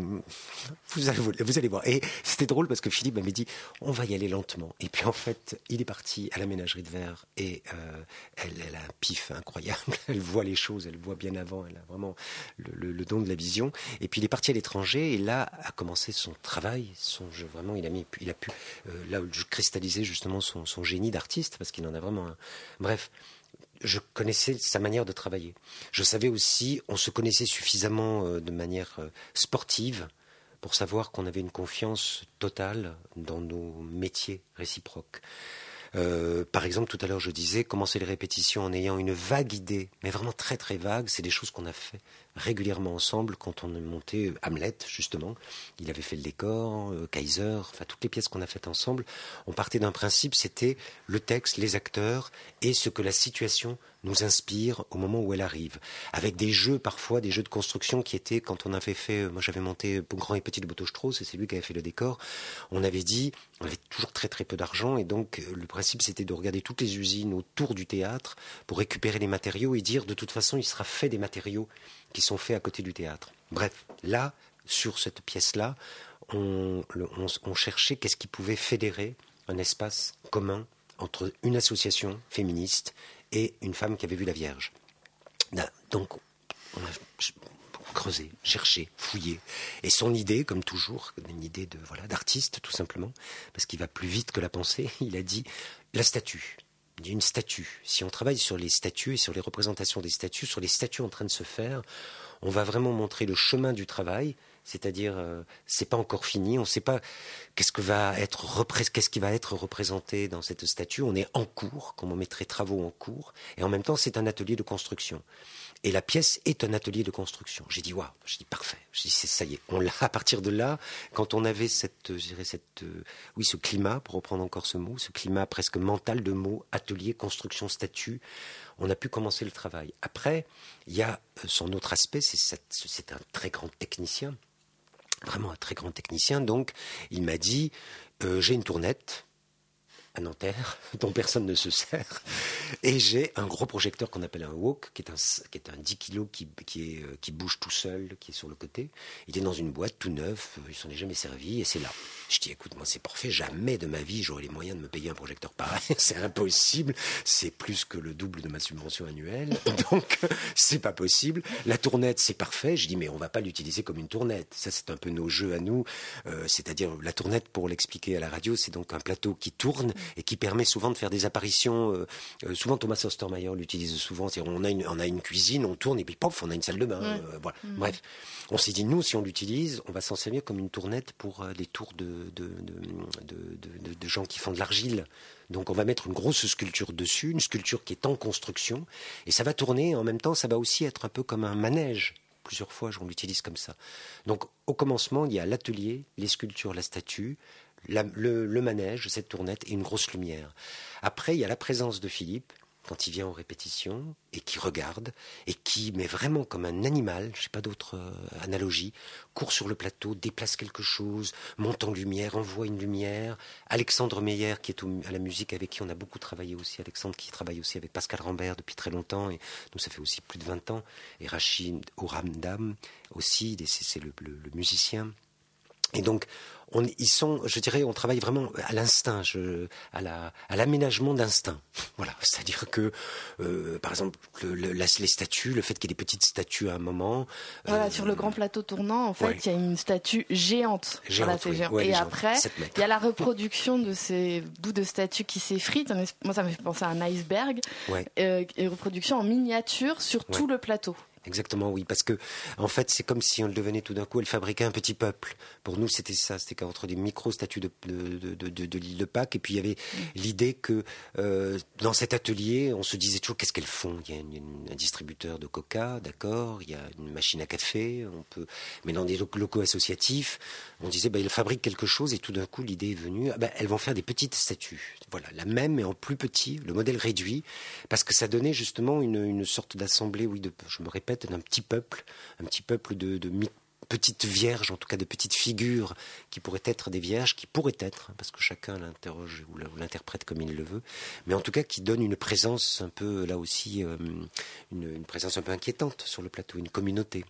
vous allez, vous allez voir. Et c'était drôle parce que Philippe m'avait dit on va y aller lentement. Et puis en fait, il est parti à la ménagerie de verre et euh, elle, elle a un pif incroyable. Elle voit les choses, elle voit bien avant, elle a vraiment le don de la vision. Et puis il est parti à l'étranger et là a commencé son travail. Son jeu, vraiment, il a, mis, il a pu euh, là cristalliser justement son, son génie d'artiste parce qu'il en a vraiment un. Bref je connaissais sa manière de travailler. Je savais aussi, on se connaissait suffisamment euh, de manière euh, sportive pour savoir qu'on avait une confiance totale dans nos métiers réciproques. Euh, par exemple, tout à l'heure, je disais commencer les répétitions en ayant une vague idée, mais vraiment très très vague. C'est des choses qu'on a fait régulièrement ensemble quand on a monté euh, Hamlet, justement. Il avait fait le décor, euh, Kaiser, enfin toutes les pièces qu'on a faites ensemble. On partait d'un principe, c'était le texte, les acteurs et ce que la situation nous inspire au moment où elle arrive. Avec des jeux parfois, des jeux de construction qui étaient, quand on avait fait, moi j'avais monté Grand et Petit de Boto et c'est lui qui avait fait le décor, on avait dit, on avait toujours très très peu d'argent et donc euh, le principe c'était de regarder toutes les usines autour du théâtre pour récupérer les matériaux et dire de toute façon il sera fait des matériaux qui sont faits à côté du théâtre. Bref, là, sur cette pièce-là, on cherchait qu'est-ce qui pouvait fédérer un espace commun entre une association féministe et une femme qui avait vu la Vierge. Donc, on a creusé, cherché, fouillé. Et son idée, comme toujours, une idée de voilà d'artiste tout simplement, parce qu'il va plus vite que la pensée, il a dit la statue. Il une statue. Si on travaille sur les statues et sur les représentations des statues, sur les statues en train de se faire, on va vraiment montrer le chemin du travail, c'est-à-dire euh, c'est pas encore fini, on ne sait pas qu'est-ce qui va être représenté dans cette statue, on est en cours, comme on mettrait travaux en cours, et en même temps c'est un atelier de construction. Et la pièce est un atelier de construction. J'ai dit waouh, j'ai dit parfait. J'ai dit ça y est, on l'a à partir de là. Quand on avait cette, dirais cette, euh, oui, ce climat, pour reprendre encore ce mot, ce climat presque mental de mots, atelier, construction, statut, on a pu commencer le travail. Après, il y a euh, son autre aspect, c'est un très grand technicien, vraiment un très grand technicien. Donc, il m'a dit euh, j'ai une tournette à Nanterre, dont personne ne se sert. Et j'ai un gros projecteur qu'on appelle un Wok, qui est un, qui est un 10 kg qui, qui, euh, qui bouge tout seul, qui est sur le côté. Il est dans une boîte tout neuf, il s'en est jamais servi, et c'est là. Je dis, écoute, moi c'est parfait, jamais de ma vie j'aurai les moyens de me payer un projecteur pareil, c'est impossible, c'est plus que le double de ma subvention annuelle, donc c'est pas possible. La tournette, c'est parfait, je dis, mais on va pas l'utiliser comme une tournette, ça c'est un peu nos jeux à nous, euh, c'est-à-dire la tournette, pour l'expliquer à la radio, c'est donc un plateau qui tourne et qui permet souvent de faire des apparitions, euh, euh, souvent Thomas Ostermeyer l'utilise souvent, c'est on a, une, on a une cuisine, on tourne et puis paf, on a une salle de bain, euh, voilà. Mm. Bref, on s'est dit, nous, si on l'utilise, on va s'en servir comme une tournette pour des tours de- de- de- de gens qui font de l'argile. Donc on va mettre une grosse sculpture dessus, une sculpture qui est en construction, et ça va tourner. En même temps, ça va aussi être un peu comme un manège. Plusieurs fois, on l'utilise comme ça. Donc au commencement, il y a l'atelier, les sculptures, la statue, le, manège, cette tournette et une grosse lumière. Après, il y a la présence de Philippe quand il vient aux répétitions et qui regarde et qui, mais vraiment comme un animal, je sais pas d'autre euh, analogie, court sur le plateau, déplace quelque chose, monte en lumière, envoie une lumière. Alexandre Meyer, qui est à la musique, avec qui on a beaucoup travaillé aussi, Alexandre qui travaille aussi avec Pascal Rambert depuis très longtemps, et nous ça fait aussi plus de 20 ans, et Rachid Ouramdam aussi, c'est le- le musicien. Et donc, on, ils sont, je dirais, on travaille vraiment à l'instinct, je- à la, à l'aménagement d'instinct. Voilà, c'est-à-dire que, euh, par exemple, le- le- la- les statues, le fait qu'il y ait des petites statues à un moment. Voilà, euh, sur le grand plateau tournant, en fait, ouais. il y a une statue géante. Géante, Voilà, c'est oui. géant. Ouais, Et après, 7 mètres. il y a la reproduction de ces bouts de statues qui s'effritent. Moi, ça me fait penser à un iceberg. Ouais. Euh, et reproduction en miniature sur tout le plateau. Exactement, oui, parce que en fait, c'est comme si on le devenait tout d'un coup, elle fabriquait un petit peuple. Pour nous, c'était ça, c'était qu'entre des micro-statues de, de, de, l'île de Pâques, et puis il y avait l'idée que euh, dans cet atelier, on se disait toujours qu'est-ce qu'elles font? Il y a une- une- un distributeur de coca, d'accord, il y a une machine à café, on peut, mais dans des lo- locaux associatifs, on disait bah, elles fabriquent quelque chose, et tout d'un coup, l'idée est venue, ah, bah, elles vont faire des petites statues. Voilà, la même, mais en plus petit, le modèle réduit, parce que ça donnait justement une, une sorte d'assemblée, oui, de, je me répète, d'un petit peuple, un petit peuple de, petites vierges, en tout cas de petites figures qui pourraient être des vierges, qui pourraient être, hein, parce que chacun l'interroge ou l'interprète comme il le veut, mais en tout cas qui donne une présence un peu, là aussi, euh, une présence un peu inquiétante sur le plateau, une communauté.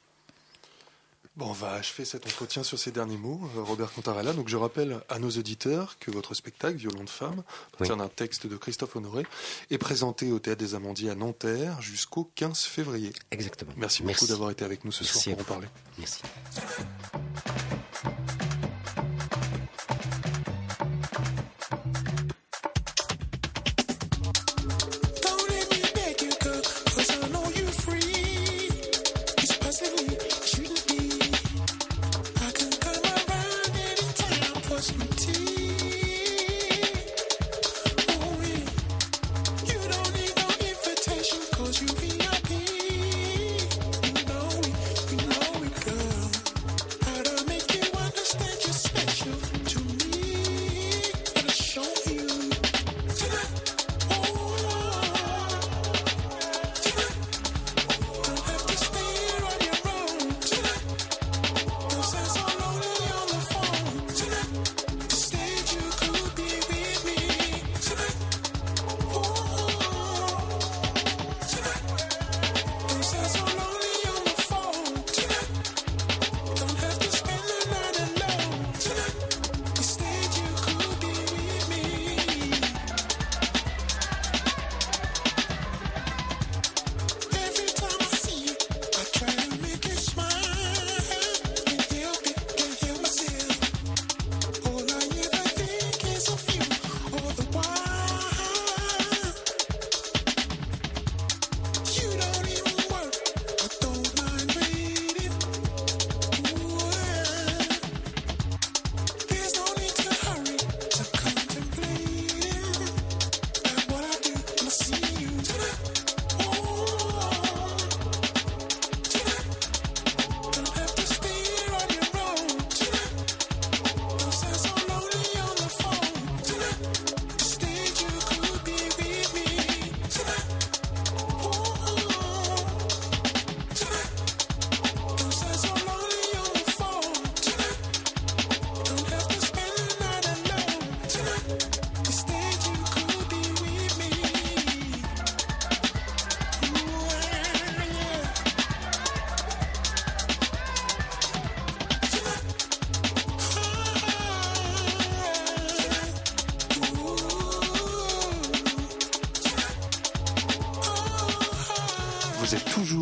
Bon, on va achever cet entretien sur ces derniers mots, euh, Robert Contarella. Donc, je rappelle à nos auditeurs que votre spectacle, Violon de femme, à partir d'un texte de Christophe Honoré, est présenté au Théâtre des Amandiers à Nanterre jusqu'au 15 février. Exactement. Merci beaucoup d'avoir été avec nous ce Merci soir pour en parler. Merci.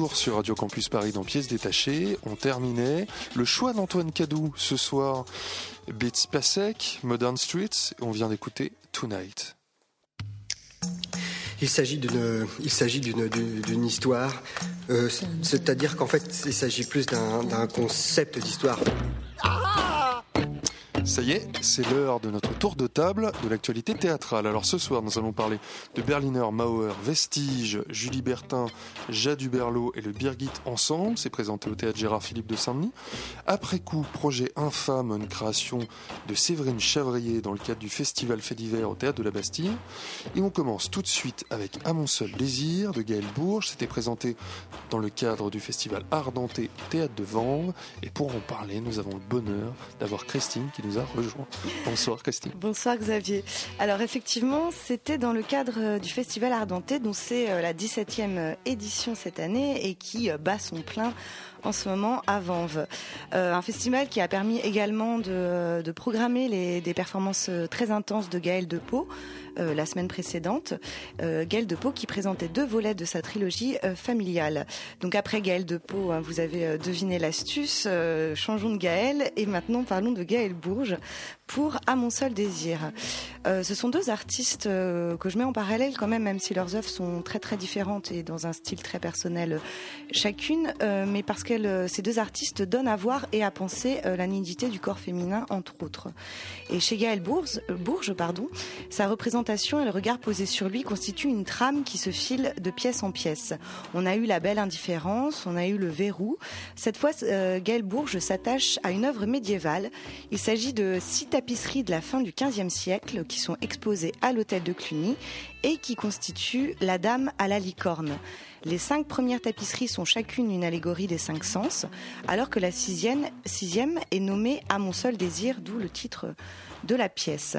Toujours sur Radio Campus Paris dans Pièces détachées. On terminait. Le choix d'Antoine Cadou ce soir, Beats Pasek, Modern Streets. On vient d'écouter Tonight. Il s'agit d'une, il s'agit d'une, d'une histoire, euh, c'est-à-dire qu'en fait, il s'agit plus d'un, d'un concept d'histoire. Ça y est, c'est l'heure de notre tour de table de l'actualité théâtrale. Alors ce soir, nous allons parler de Berliner, Mauer, Vestige, Julie Bertin, Jade Huberlot et le Birgit ensemble. C'est présenté au théâtre Gérard Philippe de Saint-Denis. Après coup, projet infâme, une création de Séverine Chavrier dans le cadre du festival Fait d'hiver au théâtre de la Bastille. Et on commence tout de suite avec À mon seul désir de Gaël Bourges. C'était présenté dans le cadre du festival Ardenté Théâtre de Vanves. Et pour en parler, nous avons le bonheur d'avoir Christine qui nous a rejoint. Bonsoir Christine. Bonsoir Xavier. Alors effectivement, c'était dans le cadre euh, du Festival Ardenté, dont c'est euh, la 17e euh, édition cette année et qui bat son plein en ce moment à Vanves. un festival qui a permis également de, programmer des performances très intenses de Gaël Depot, euh, la semaine précédente. Euh, Gaël Depot qui présentait deux volets de sa trilogie euh, familiale. Donc après Gaël Depot, hein, vous avez deviné l'astuce, changeons de Gaël et maintenant parlons de Gaël Bourges pour À mon seul désir. ce sont deux artistes que je mets en parallèle quand même, même si leurs œuvres sont très très différentes et dans un style très personnel chacune, mais parce que ces deux artistes donnent à voir et à penser la nudité du corps féminin entre autres. Et chez Gaël Bourges, Bourges pardon, ça représente et le regard posé sur lui constituent une trame qui se file de pièce en pièce. On a eu la belle indifférence, on a eu le verrou. Cette fois, euh, Gaël Bourges s'attache à une œuvre médiévale. Il s'agit de six tapisseries de la fin du XVe siècle qui sont exposées à l'hôtel de Cluny et qui constituent la Dame à la licorne. Les cinq premières tapisseries sont chacune une allégorie des cinq sens, alors que la sixième, est nommée À mon seul désir, d'où le titre de la pièce.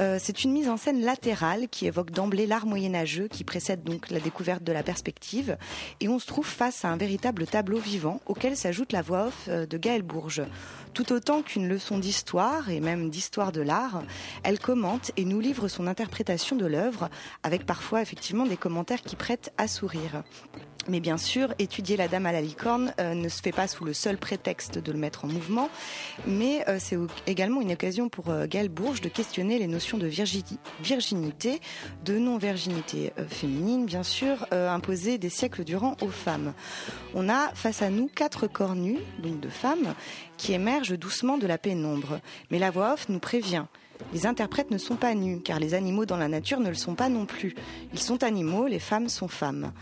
Euh, c'est une mise en scène latérale qui évoque d'emblée l'art moyenâgeux qui précède donc la découverte de la perspective et on se trouve face à un véritable tableau vivant auquel s'ajoute la voix off euh, de Gaël Bourges. Tout autant qu'une leçon d'histoire et même d'histoire de l'art, elle commente et nous livre son interprétation de l'œuvre avec parfois effectivement des commentaires qui prêtent à sourire. Mais bien sûr, étudier la dame à la licorne euh, ne se fait pas sous le seul prétexte de le mettre en mouvement, mais euh, c'est également une occasion pour euh, Gaël Bourges de questionner les notions de virginité, de non-virginité féminine, bien sûr, imposées des siècles durant aux femmes. On a face à nous quatre corps nus, donc de femmes, qui émergent doucement de la pénombre. Mais la voix off nous prévient. Les interprètes ne sont pas nus, car les animaux dans la nature ne le sont pas non plus. Ils sont animaux, les femmes sont femmes.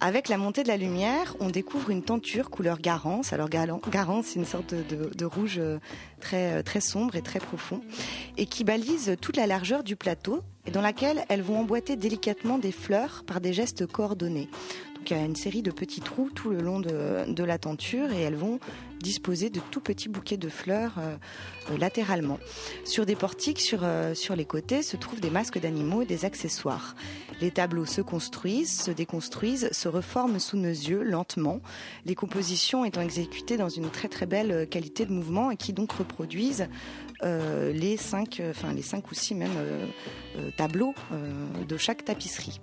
Avec la montée de la lumière, on découvre une tenture couleur garance. Alors garance, c'est une sorte de, rouge euh, très, euh, très sombre et très profond, et qui balise toute la largeur du plateau, et dans laquelle elles vont emboîter délicatement des fleurs par des gestes coordonnés. Donc une série de petits trous tout le long de, de la tenture, et elles vont disposer de tout petits bouquets de fleurs euh, euh, latéralement. Sur des portiques, sur, euh, sur les côtés, se trouvent des masques d'animaux et des accessoires. Les tableaux se construisent, se déconstruisent, se reforment sous nos yeux lentement, les compositions étant exécutées dans une très très belle qualité de mouvement et qui donc reproduisent les cinq, enfin les cinq ou six même tableaux de chaque tapisserie.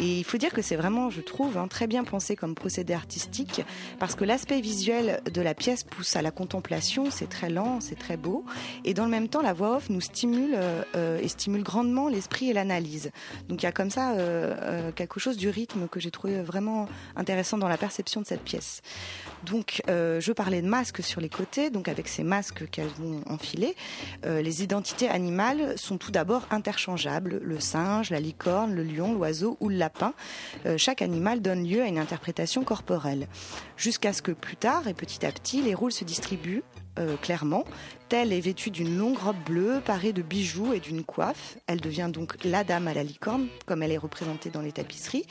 Et il faut dire que c'est vraiment, je trouve, hein, très bien pensé comme procédé artistique parce que l'aspect visuel de la pièce pousse à la contemplation, c'est très lent, c'est très beau, et dans le même temps, la voix off nous stimule euh, et stimule grandement l'esprit et l'analyse. Donc il y a comme ça euh, euh, quelque chose du rythme que j'ai trouvé vraiment intéressant dans la perception de cette pièce. Donc je parlais de masques sur les côtés, donc avec ces masques qu'elles vont enfiler, les identités animales sont tout d'abord interchangeables. Le singe, la licorne, le lion, l'oiseau ou le lapin. chaque animal donne lieu à une interprétation corporelle. Jusqu'à ce que plus tard et petit à petit, les rôles se distribuent euh, clairement. Telle est vêtue d'une longue robe bleue, parée de bijoux et d'une coiffe. Elle devient donc la dame à la licorne, comme elle est représentée dans les tapisseries.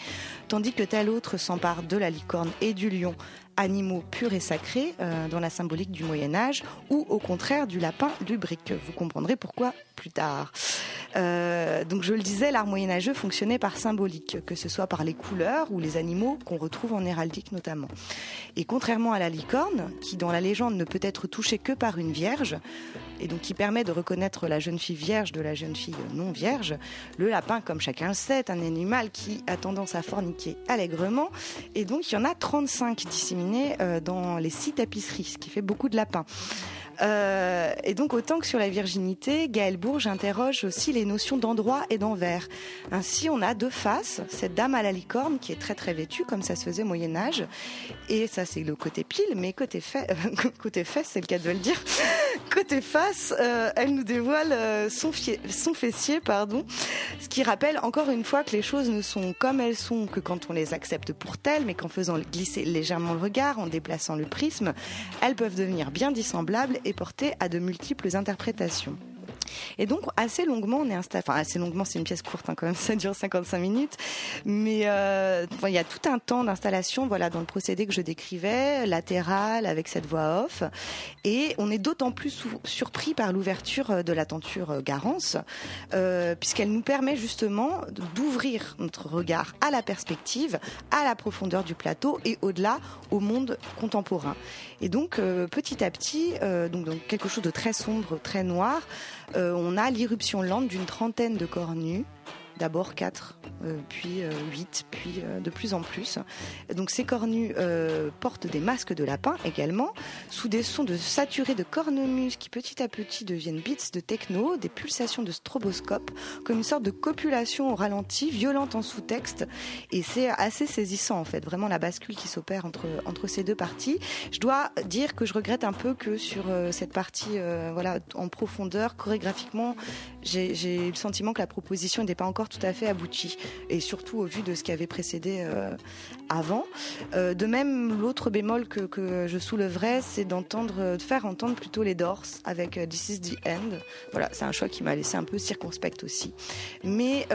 Tandis que telle autre s'empare de la licorne et du lion, animaux purs et sacrés euh, dans la symbolique du Moyen Âge, ou au contraire du lapin lubrique. Vous comprendrez pourquoi plus tard. Euh, donc je le disais, l'art moyenâgeux fonctionnait par symbolique, que ce soit par les couleurs ou les animaux qu'on retrouve en héraldique notamment. Et contrairement à la licorne, qui dans la légende ne peut être touchée que par une vierge, et donc qui permet de reconnaître la jeune fille vierge de la jeune fille non vierge, le lapin, comme chacun le sait, est un animal qui a tendance à forniquer allègrement, et donc il y en a 35 disséminés euh, dans les six tapisseries, ce qui fait beaucoup de lapins. Euh, et donc autant que sur la virginité, Gaël Bourges interroge aussi les notions d'endroit et d'envers. Ainsi, on a deux faces, cette dame à la licorne qui est très très vêtue, comme ça se faisait au Moyen Âge, et ça c'est le côté pile, mais côté, fait, côté fesse, c'est le cas de le dire, côté face, euh, elle nous dévoile euh, son, son fessier, pardon, ce qui rappelle encore une fois que les choses ne sont comme elles sont que quand on les accepte pour telles, mais qu'en faisant glisser légèrement le regard, en déplaçant le prisme, elles peuvent devenir bien dissemblables et porter à de multiples interprétations. Et donc, assez longuement, on est installé. Enfin, assez longuement, c'est une pièce courte, hein, quand même, ça dure 55 minutes. Mais euh, il y a tout un temps d'installation, voilà, dans le procédé que je décrivais, latéral, avec cette voix off. Et on est d'autant plus surpris par l'ouverture de la tenture Garance, euh, puisqu'elle nous permet justement d'ouvrir notre regard à la perspective, à la profondeur du plateau et au-delà au monde contemporain. Et donc, euh, petit à petit, euh, donc, quelque chose de très sombre, très noir, euh, on a l'irruption lente d'une trentaine de corps nus d'abord 4, euh, puis 8, euh, puis euh, de plus en plus. Donc ces cornus portent des masques de lapin également, sous des sons de saturés de cornemuse qui petit à petit deviennent beats de techno, des pulsations de stroboscope, comme une sorte de copulation au ralenti, violente en sous-texte. Et c'est assez saisissant en fait, vraiment la bascule qui s'opère entre, entre ces deux parties. Je dois dire que je regrette un peu que sur cette partie voilà, en profondeur, chorégraphiquement, j'ai eu le sentiment que la proposition n'était pas encore tout à fait aboutie, et surtout au vu de ce qui avait précédé euh, avant. Euh, de même, l'autre bémol que, que, je soulèverais, c'est d'entendre, de faire entendre plutôt les Doors avec euh, This is the End. Voilà, c'est un choix qui m'a laissé un peu circonspect aussi. Mais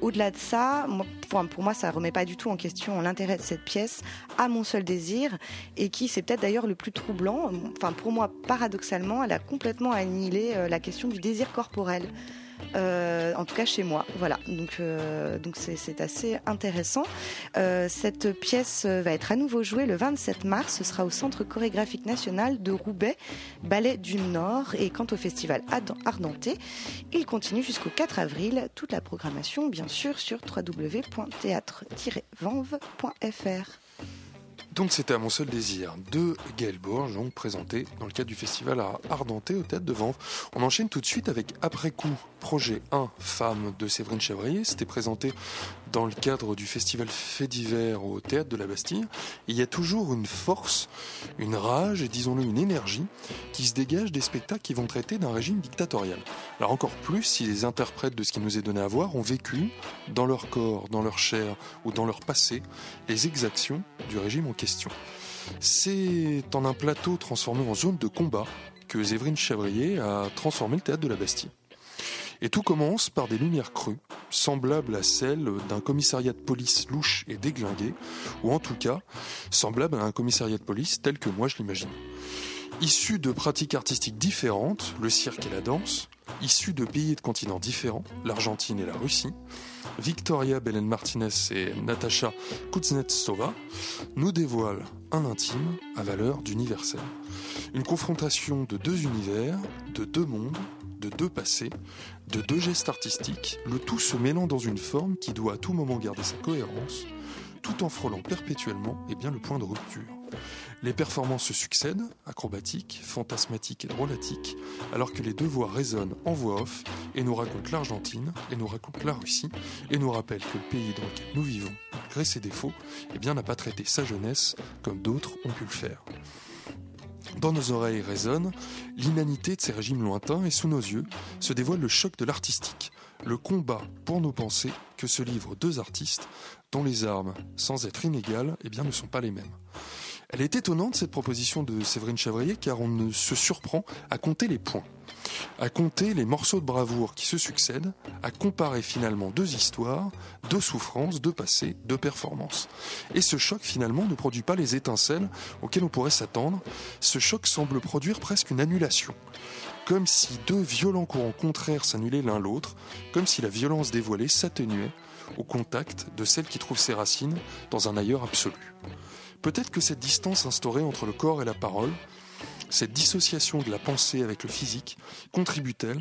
au-delà de ça, pour, pour, moi, ça remet pas du tout en question l'intérêt de cette pièce à mon seul désir, et qui, c'est peut-être d'ailleurs le plus troublant. Enfin, pour moi, paradoxalement, elle a complètement annihilé la question du désir corporel. Euh, en tout cas chez moi. Voilà, donc euh, donc c'est assez intéressant. Euh, cette pièce va être à nouveau jouée le 27 mars. Ce sera au Centre chorégraphique national de Roubaix, Ballet du Nord. Et quant au festival Ardenté, il continue jusqu'au 4 avril. Toute la programmation, bien sûr, sur www.théâtre-vanve.fr. Donc c'était à mon seul désir de Gaël Bourges, donc présenté dans le cadre du festival à Ardenté au théâtre de Vanves. On enchaîne tout de suite avec Après coup, projet 1, Femme de Séverine Chevrier. C'était présenté dans le cadre du festival Fait d'hiver au théâtre de la Bastille. il y a toujours une force, une rage et disons-le une énergie qui se dégage des spectacles qui vont traiter d'un régime dictatorial. Alors encore plus si les interprètes de ce qui nous est donné à voir ont vécu dans leur corps, dans leur chair ou dans leur passé les exactions du régime en question. C'est en un plateau transformé en zone de combat que Séverine Chavrier a transformé le théâtre de la Bastille. Et tout commence par des lumières crues, semblables à celles d'un commissariat de police louche et déglingué, ou en tout cas, semblables à un commissariat de police tel que moi je l'imagine. Issus de pratiques artistiques différentes, le cirque et la danse, issus de pays et de continents différents, l'Argentine et la Russie, Victoria Belen Martinez et Natasha Kuznetsova nous dévoilent un intime à valeur d'universel. Une confrontation de deux univers, de deux mondes, de deux passés, de deux gestes artistiques, le tout se mêlant dans une forme qui doit à tout moment garder sa cohérence, tout en frôlant perpétuellement et bien, le point de rupture. Les performances se succèdent, acrobatiques, fantasmatiques et drôlatiques, alors que les deux voix résonnent en voix off et nous racontent l'Argentine et nous racontent la Russie et nous rappellent que le pays dans lequel nous vivons, malgré ses défauts, eh n'a pas traité sa jeunesse comme d'autres ont pu le faire. Dans nos oreilles résonne l'inanité de ces régimes lointains et sous nos yeux se dévoile le choc de l'artistique, le combat pour nos pensées que se livrent deux artistes dont les armes, sans être inégales, eh bien, ne sont pas les mêmes. Elle est étonnante cette proposition de Séverine Chavrier car on ne se surprend à compter les points à compter les morceaux de bravoure qui se succèdent, à comparer finalement deux histoires, deux souffrances, deux passés, deux performances. Et ce choc finalement ne produit pas les étincelles auxquelles on pourrait s'attendre, ce choc semble produire presque une annulation. comme si deux violents courants contraires s'annulaient l'un l'autre, comme si la violence dévoilée s'atténuait au contact de celle qui trouve ses racines dans un ailleurs absolu. Peut-être que cette distance instaurée entre le corps et la parole, cette dissociation de la pensée avec le physique, contribue-t-elle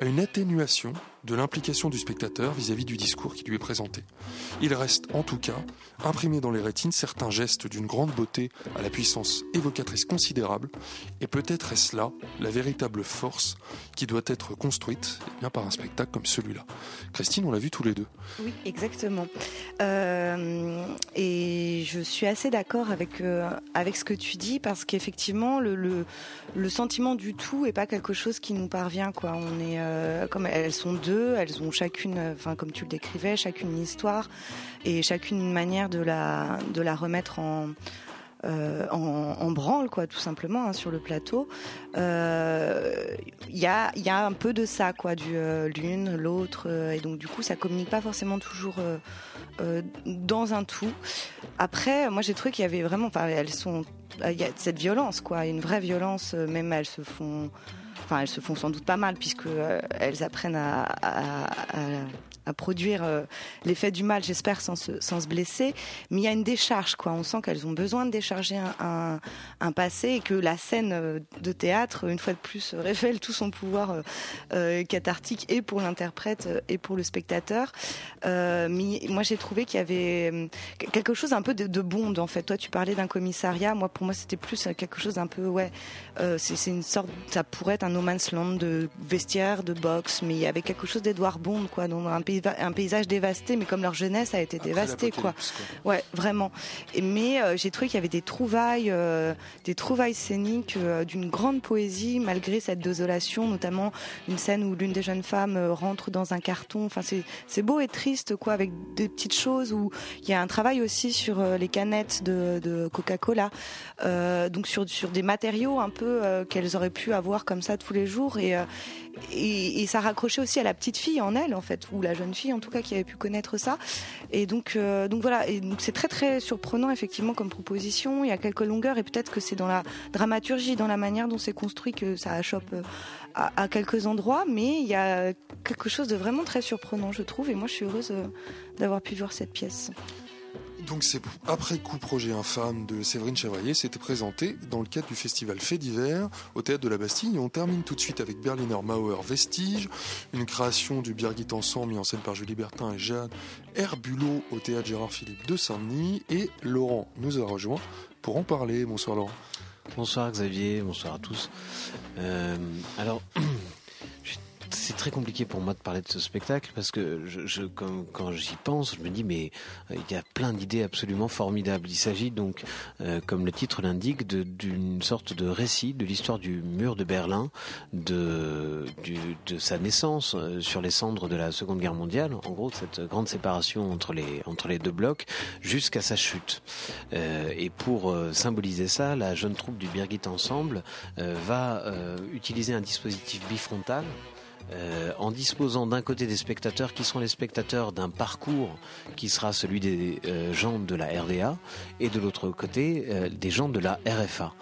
à une atténuation de l'implication du spectateur vis-à-vis du discours qui lui est présenté. Il reste en tout cas imprimé dans les rétines certains gestes d'une grande beauté à la puissance évocatrice considérable, et peut-être est-ce là la véritable force qui doit être construite eh bien, par un spectacle comme celui-là. Christine, on l'a vu tous les deux. Oui, exactement. Euh, et je suis assez d'accord avec, euh, avec ce que tu dis, parce qu'effectivement, le, le, sentiment du tout n'est pas quelque chose qui nous parvient. Quoi. On est, euh, comme elles sont deux, elles ont chacune, enfin comme tu le décrivais, chacune une histoire et chacune une manière de la, de la remettre en, euh, en, branle, quoi, tout simplement, hein, sur le plateau. Il euh, y, a, y, a, un peu de ça, quoi, du euh, l'une, l'autre, et donc du coup, ça communique pas forcément toujours dans un tout. Après, moi, j'ai trouvé qu'il y avait vraiment, enfin, elles sont, il y a cette violence, quoi, une vraie violence, même elles se font enfin elles se font sans doute pas mal puisque elles apprennent à, à produire euh, l'effet du mal, j'espère, sans se, sans se blesser. Mais il y a une décharge, quoi. On sent qu'elles ont besoin de décharger un, un, passé et que la scène euh, de théâtre, une fois de plus, révèle tout son pouvoir euh, cathartique et pour l'interprète et pour le spectateur. mais moi, j'ai trouvé qu'il y avait quelque chose un peu de, de bonde, en fait. Toi, tu parlais d'un commissariat. Moi, pour moi, c'était plus quelque chose un peu, ouais, c'est une sorte, ça pourrait être un no man's land de vestiaire, de boxe, mais il y avait quelque chose d'Edouard Bond, quoi, dans un pays un paysage dévasté, mais comme leur jeunesse a été dévastée, quoi. Ouais, vraiment. Et, mais euh, j'ai trouvé qu'il y avait des trouvailles, euh, des trouvailles scéniques euh, d'une grande poésie malgré cette désolation, notamment une scène où l'une des jeunes femmes rentre dans un carton. Enfin, c'est beau et triste, quoi, avec des petites choses où il y a un travail aussi sur les canettes de, de Coca-Cola, donc sur sur des matériaux un peu qu'elles auraient pu avoir comme ça tous les jours et et, ça raccrochait aussi à la petite fille en elle, en fait, ou la jeune fille en tout cas qui avait pu connaître ça. Et donc, euh, donc voilà, et donc c'est très très surprenant effectivement comme proposition. Il y a quelques longueurs et peut-être que c'est dans la dramaturgie, dans la manière dont c'est construit que ça achoppe euh, à, à, quelques endroits, mais il y a quelque chose de vraiment très surprenant, je trouve. Et moi, je suis heureuse euh, d'avoir pu voir cette pièce. Donc c'est après coup projet infâme de Séverine Chevalier, c'était présenté dans le cadre du festival Fait d'hiver au théâtre de la Bastille. Et on termine tout de suite avec Berliner Mauer Vestige, une création du Birgit Ensemble mis en scène par Julie Bertin et Jeanne Herbulot au théâtre Gérard Philippe de Saint-Denis. Et Laurent nous a rejoint pour en parler. Bonsoir Laurent. Bonsoir Xavier, bonsoir à tous. Euh, alors c'est très compliqué pour moi de parler de ce spectacle parce que je, quand, j'y pense, je me dis mais euh, il y a plein d'idées absolument formidables. Il s'agit donc, euh, comme le titre l'indique, d'une sorte de récit de l'histoire du mur de Berlin, de, de sa naissance euh, sur les cendres de la Seconde Guerre mondiale, en gros cette grande séparation entre les entre les deux blocs, jusqu'à sa chute. et pour symboliser ça, la jeune troupe du Birgit Ensemble va utiliser un dispositif bifrontal euh, en disposant d'un côté des spectateurs qui sont les spectateurs d'un parcours qui sera celui des euh, gens de la RDA et de l'autre côté euh, des gens de la RFA.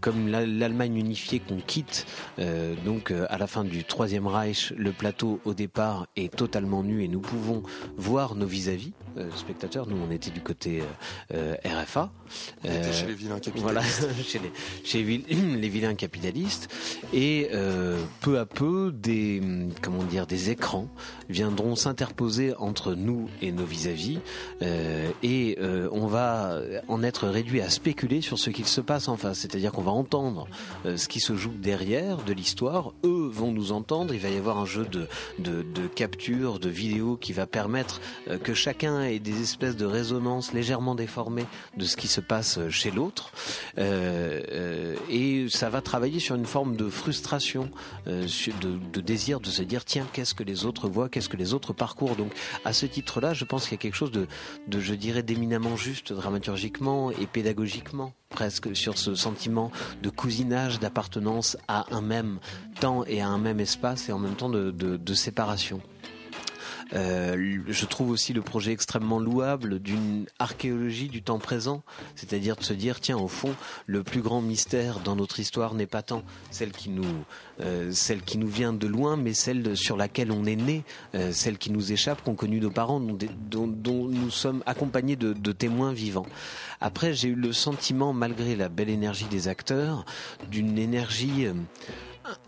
comme l'Allemagne unifiée qu'on quitte donc à la fin du Troisième Reich, le plateau au départ est totalement nu et nous pouvons voir nos vis-à-vis spectateurs. Nous on était du côté RFA. On était chez les vilains capitalistes. Voilà, chez, les, chez les vilains capitalistes et peu à peu des comment dire des écrans viendront s'interposer entre nous et nos vis-à-vis euh, et euh, on va en être réduit à spéculer sur ce qu'il se passe en face. C'est-à-dire qu'on va entendre euh, ce qui se joue derrière de l'histoire. Eux vont nous entendre. Il va y avoir un jeu de, de, de capture, de vidéo qui va permettre que chacun ait des espèces de résonances légèrement déformées de ce qui se passe chez l'autre. et ça va travailler sur une forme de frustration, de désir de se dire tiens qu'est-ce que les autres voient, qu'est-ce que les autres parcourent. Donc à ce titre-là, je pense qu'il y a quelque chose de, de je dirais d'éminemment juste dramaturgiquement et pédagogiquement presque sur ce sentiment de cousinage, d'appartenance à un même temps et à un même espace et en même temps de, séparation. Euh, je trouve aussi le projet extrêmement louable d'une archéologie du temps présent, c'est-à-dire de se dire tiens au fond le plus grand mystère dans notre histoire n'est pas tant celle qui nous euh, celle qui nous vient de loin, mais celle sur laquelle on est né, euh, celle qui nous échappe, qu'ont connu nos parents, dont, nous sommes accompagnés de, de témoins vivants. Après, j'ai eu le sentiment, malgré la belle énergie des acteurs, d'une énergie euh,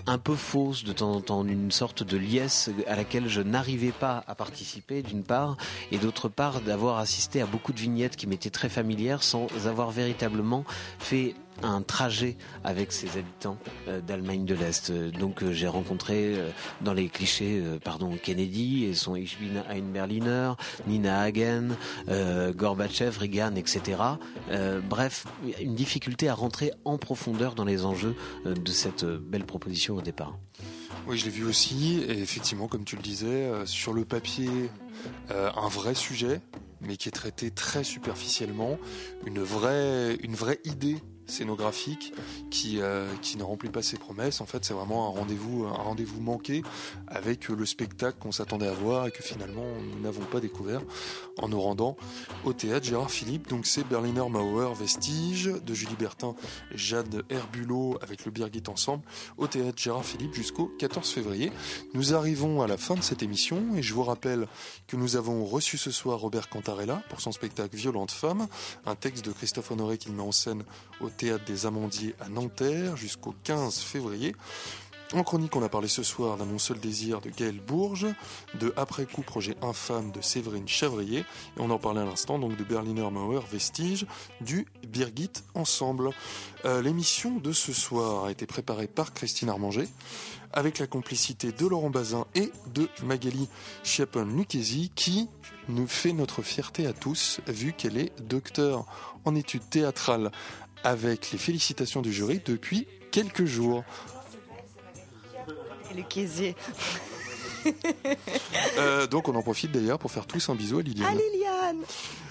un peu fausse de temps en temps, une sorte de liesse à laquelle je n'arrivais pas à participer d'une part, et d'autre part d'avoir assisté à beaucoup de vignettes qui m'étaient très familières sans avoir véritablement fait un trajet avec ses habitants euh, d'Allemagne de l'Est. Donc euh, j'ai rencontré euh, dans les clichés, pardon, Kennedy et son Ich bin ein Berliner, Nina Hagen, Gorbatchev, Reagan, etc. bref, une difficulté à rentrer en profondeur dans les enjeux de cette belle proposition au départ. Oui, je l'ai vu aussi, et effectivement, comme tu le disais, sur le papier, un vrai sujet, mais qui est traité très superficiellement, une vraie, une vraie idée scénographique qui, euh, qui ne remplit pas ses promesses. En fait, c'est vraiment un rendez-vous, un rendez-vous manqué avec le spectacle qu'on s'attendait à voir et que finalement nous n'avons pas découvert en nous rendant au théâtre Gérard Philippe. Donc c'est Berliner Mauer Vestige de Julie Bertin et Jade Herbulot avec le Birgit ensemble au théâtre Gérard Philippe jusqu'au 14 février. Nous arrivons à la fin de cette émission et je vous rappelle que nous avons reçu ce soir Robert Cantarella pour son spectacle Violente Femme, un texte de Christophe Honoré qu'il met en scène au théâtre des Amandiers à Nanterre jusqu'au 15 février. En chronique, on a parlé ce soir d'un Mon seul désir de Gaël Bourges, de Après coup projet infâme de Séverine Chavrier, et on en parlait à l'instant donc de Berliner Mauer Vestige, du Birgit Ensemble. Euh, l'émission de ce soir a été préparée par Christine Armanger, avec la complicité de Laurent Bazin et de Magali Chiapon-Lucchesi, qui nous fait notre fierté à tous, vu qu'elle est docteur en études théâtrales avec les félicitations du jury depuis quelques jours. le casier. Euh, donc on en profite d'ailleurs pour faire tous un bisou à Liliane. À Liliane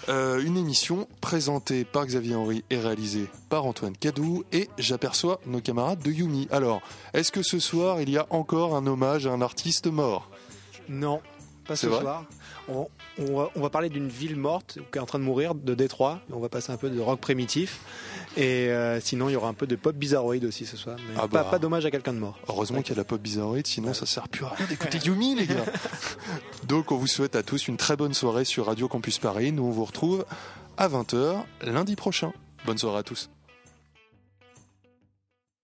euh, Une émission présentée par Xavier Henry et réalisée par Antoine Cadou et j'aperçois nos camarades de Yumi. Alors, est-ce que ce soir il y a encore un hommage à un artiste mort? Non, pas ce soir. On, on, va, parler d'une ville morte qui est en train de mourir, de Détroit. On va passer un peu de rock primitif. Et euh, sinon, il y aura un peu de pop bizarroïde aussi ce soir. Mais ah pas, bah. pas dommage à quelqu'un de mort. Heureusement qu'il y a la pop bizarroïde, sinon ça sert plus à rien d'écouter Yumi, les gars. Donc, on vous souhaite à tous une très bonne soirée sur Radio Campus Paris. Nous, on vous retrouve à 20h lundi prochain. Bonne soirée à tous.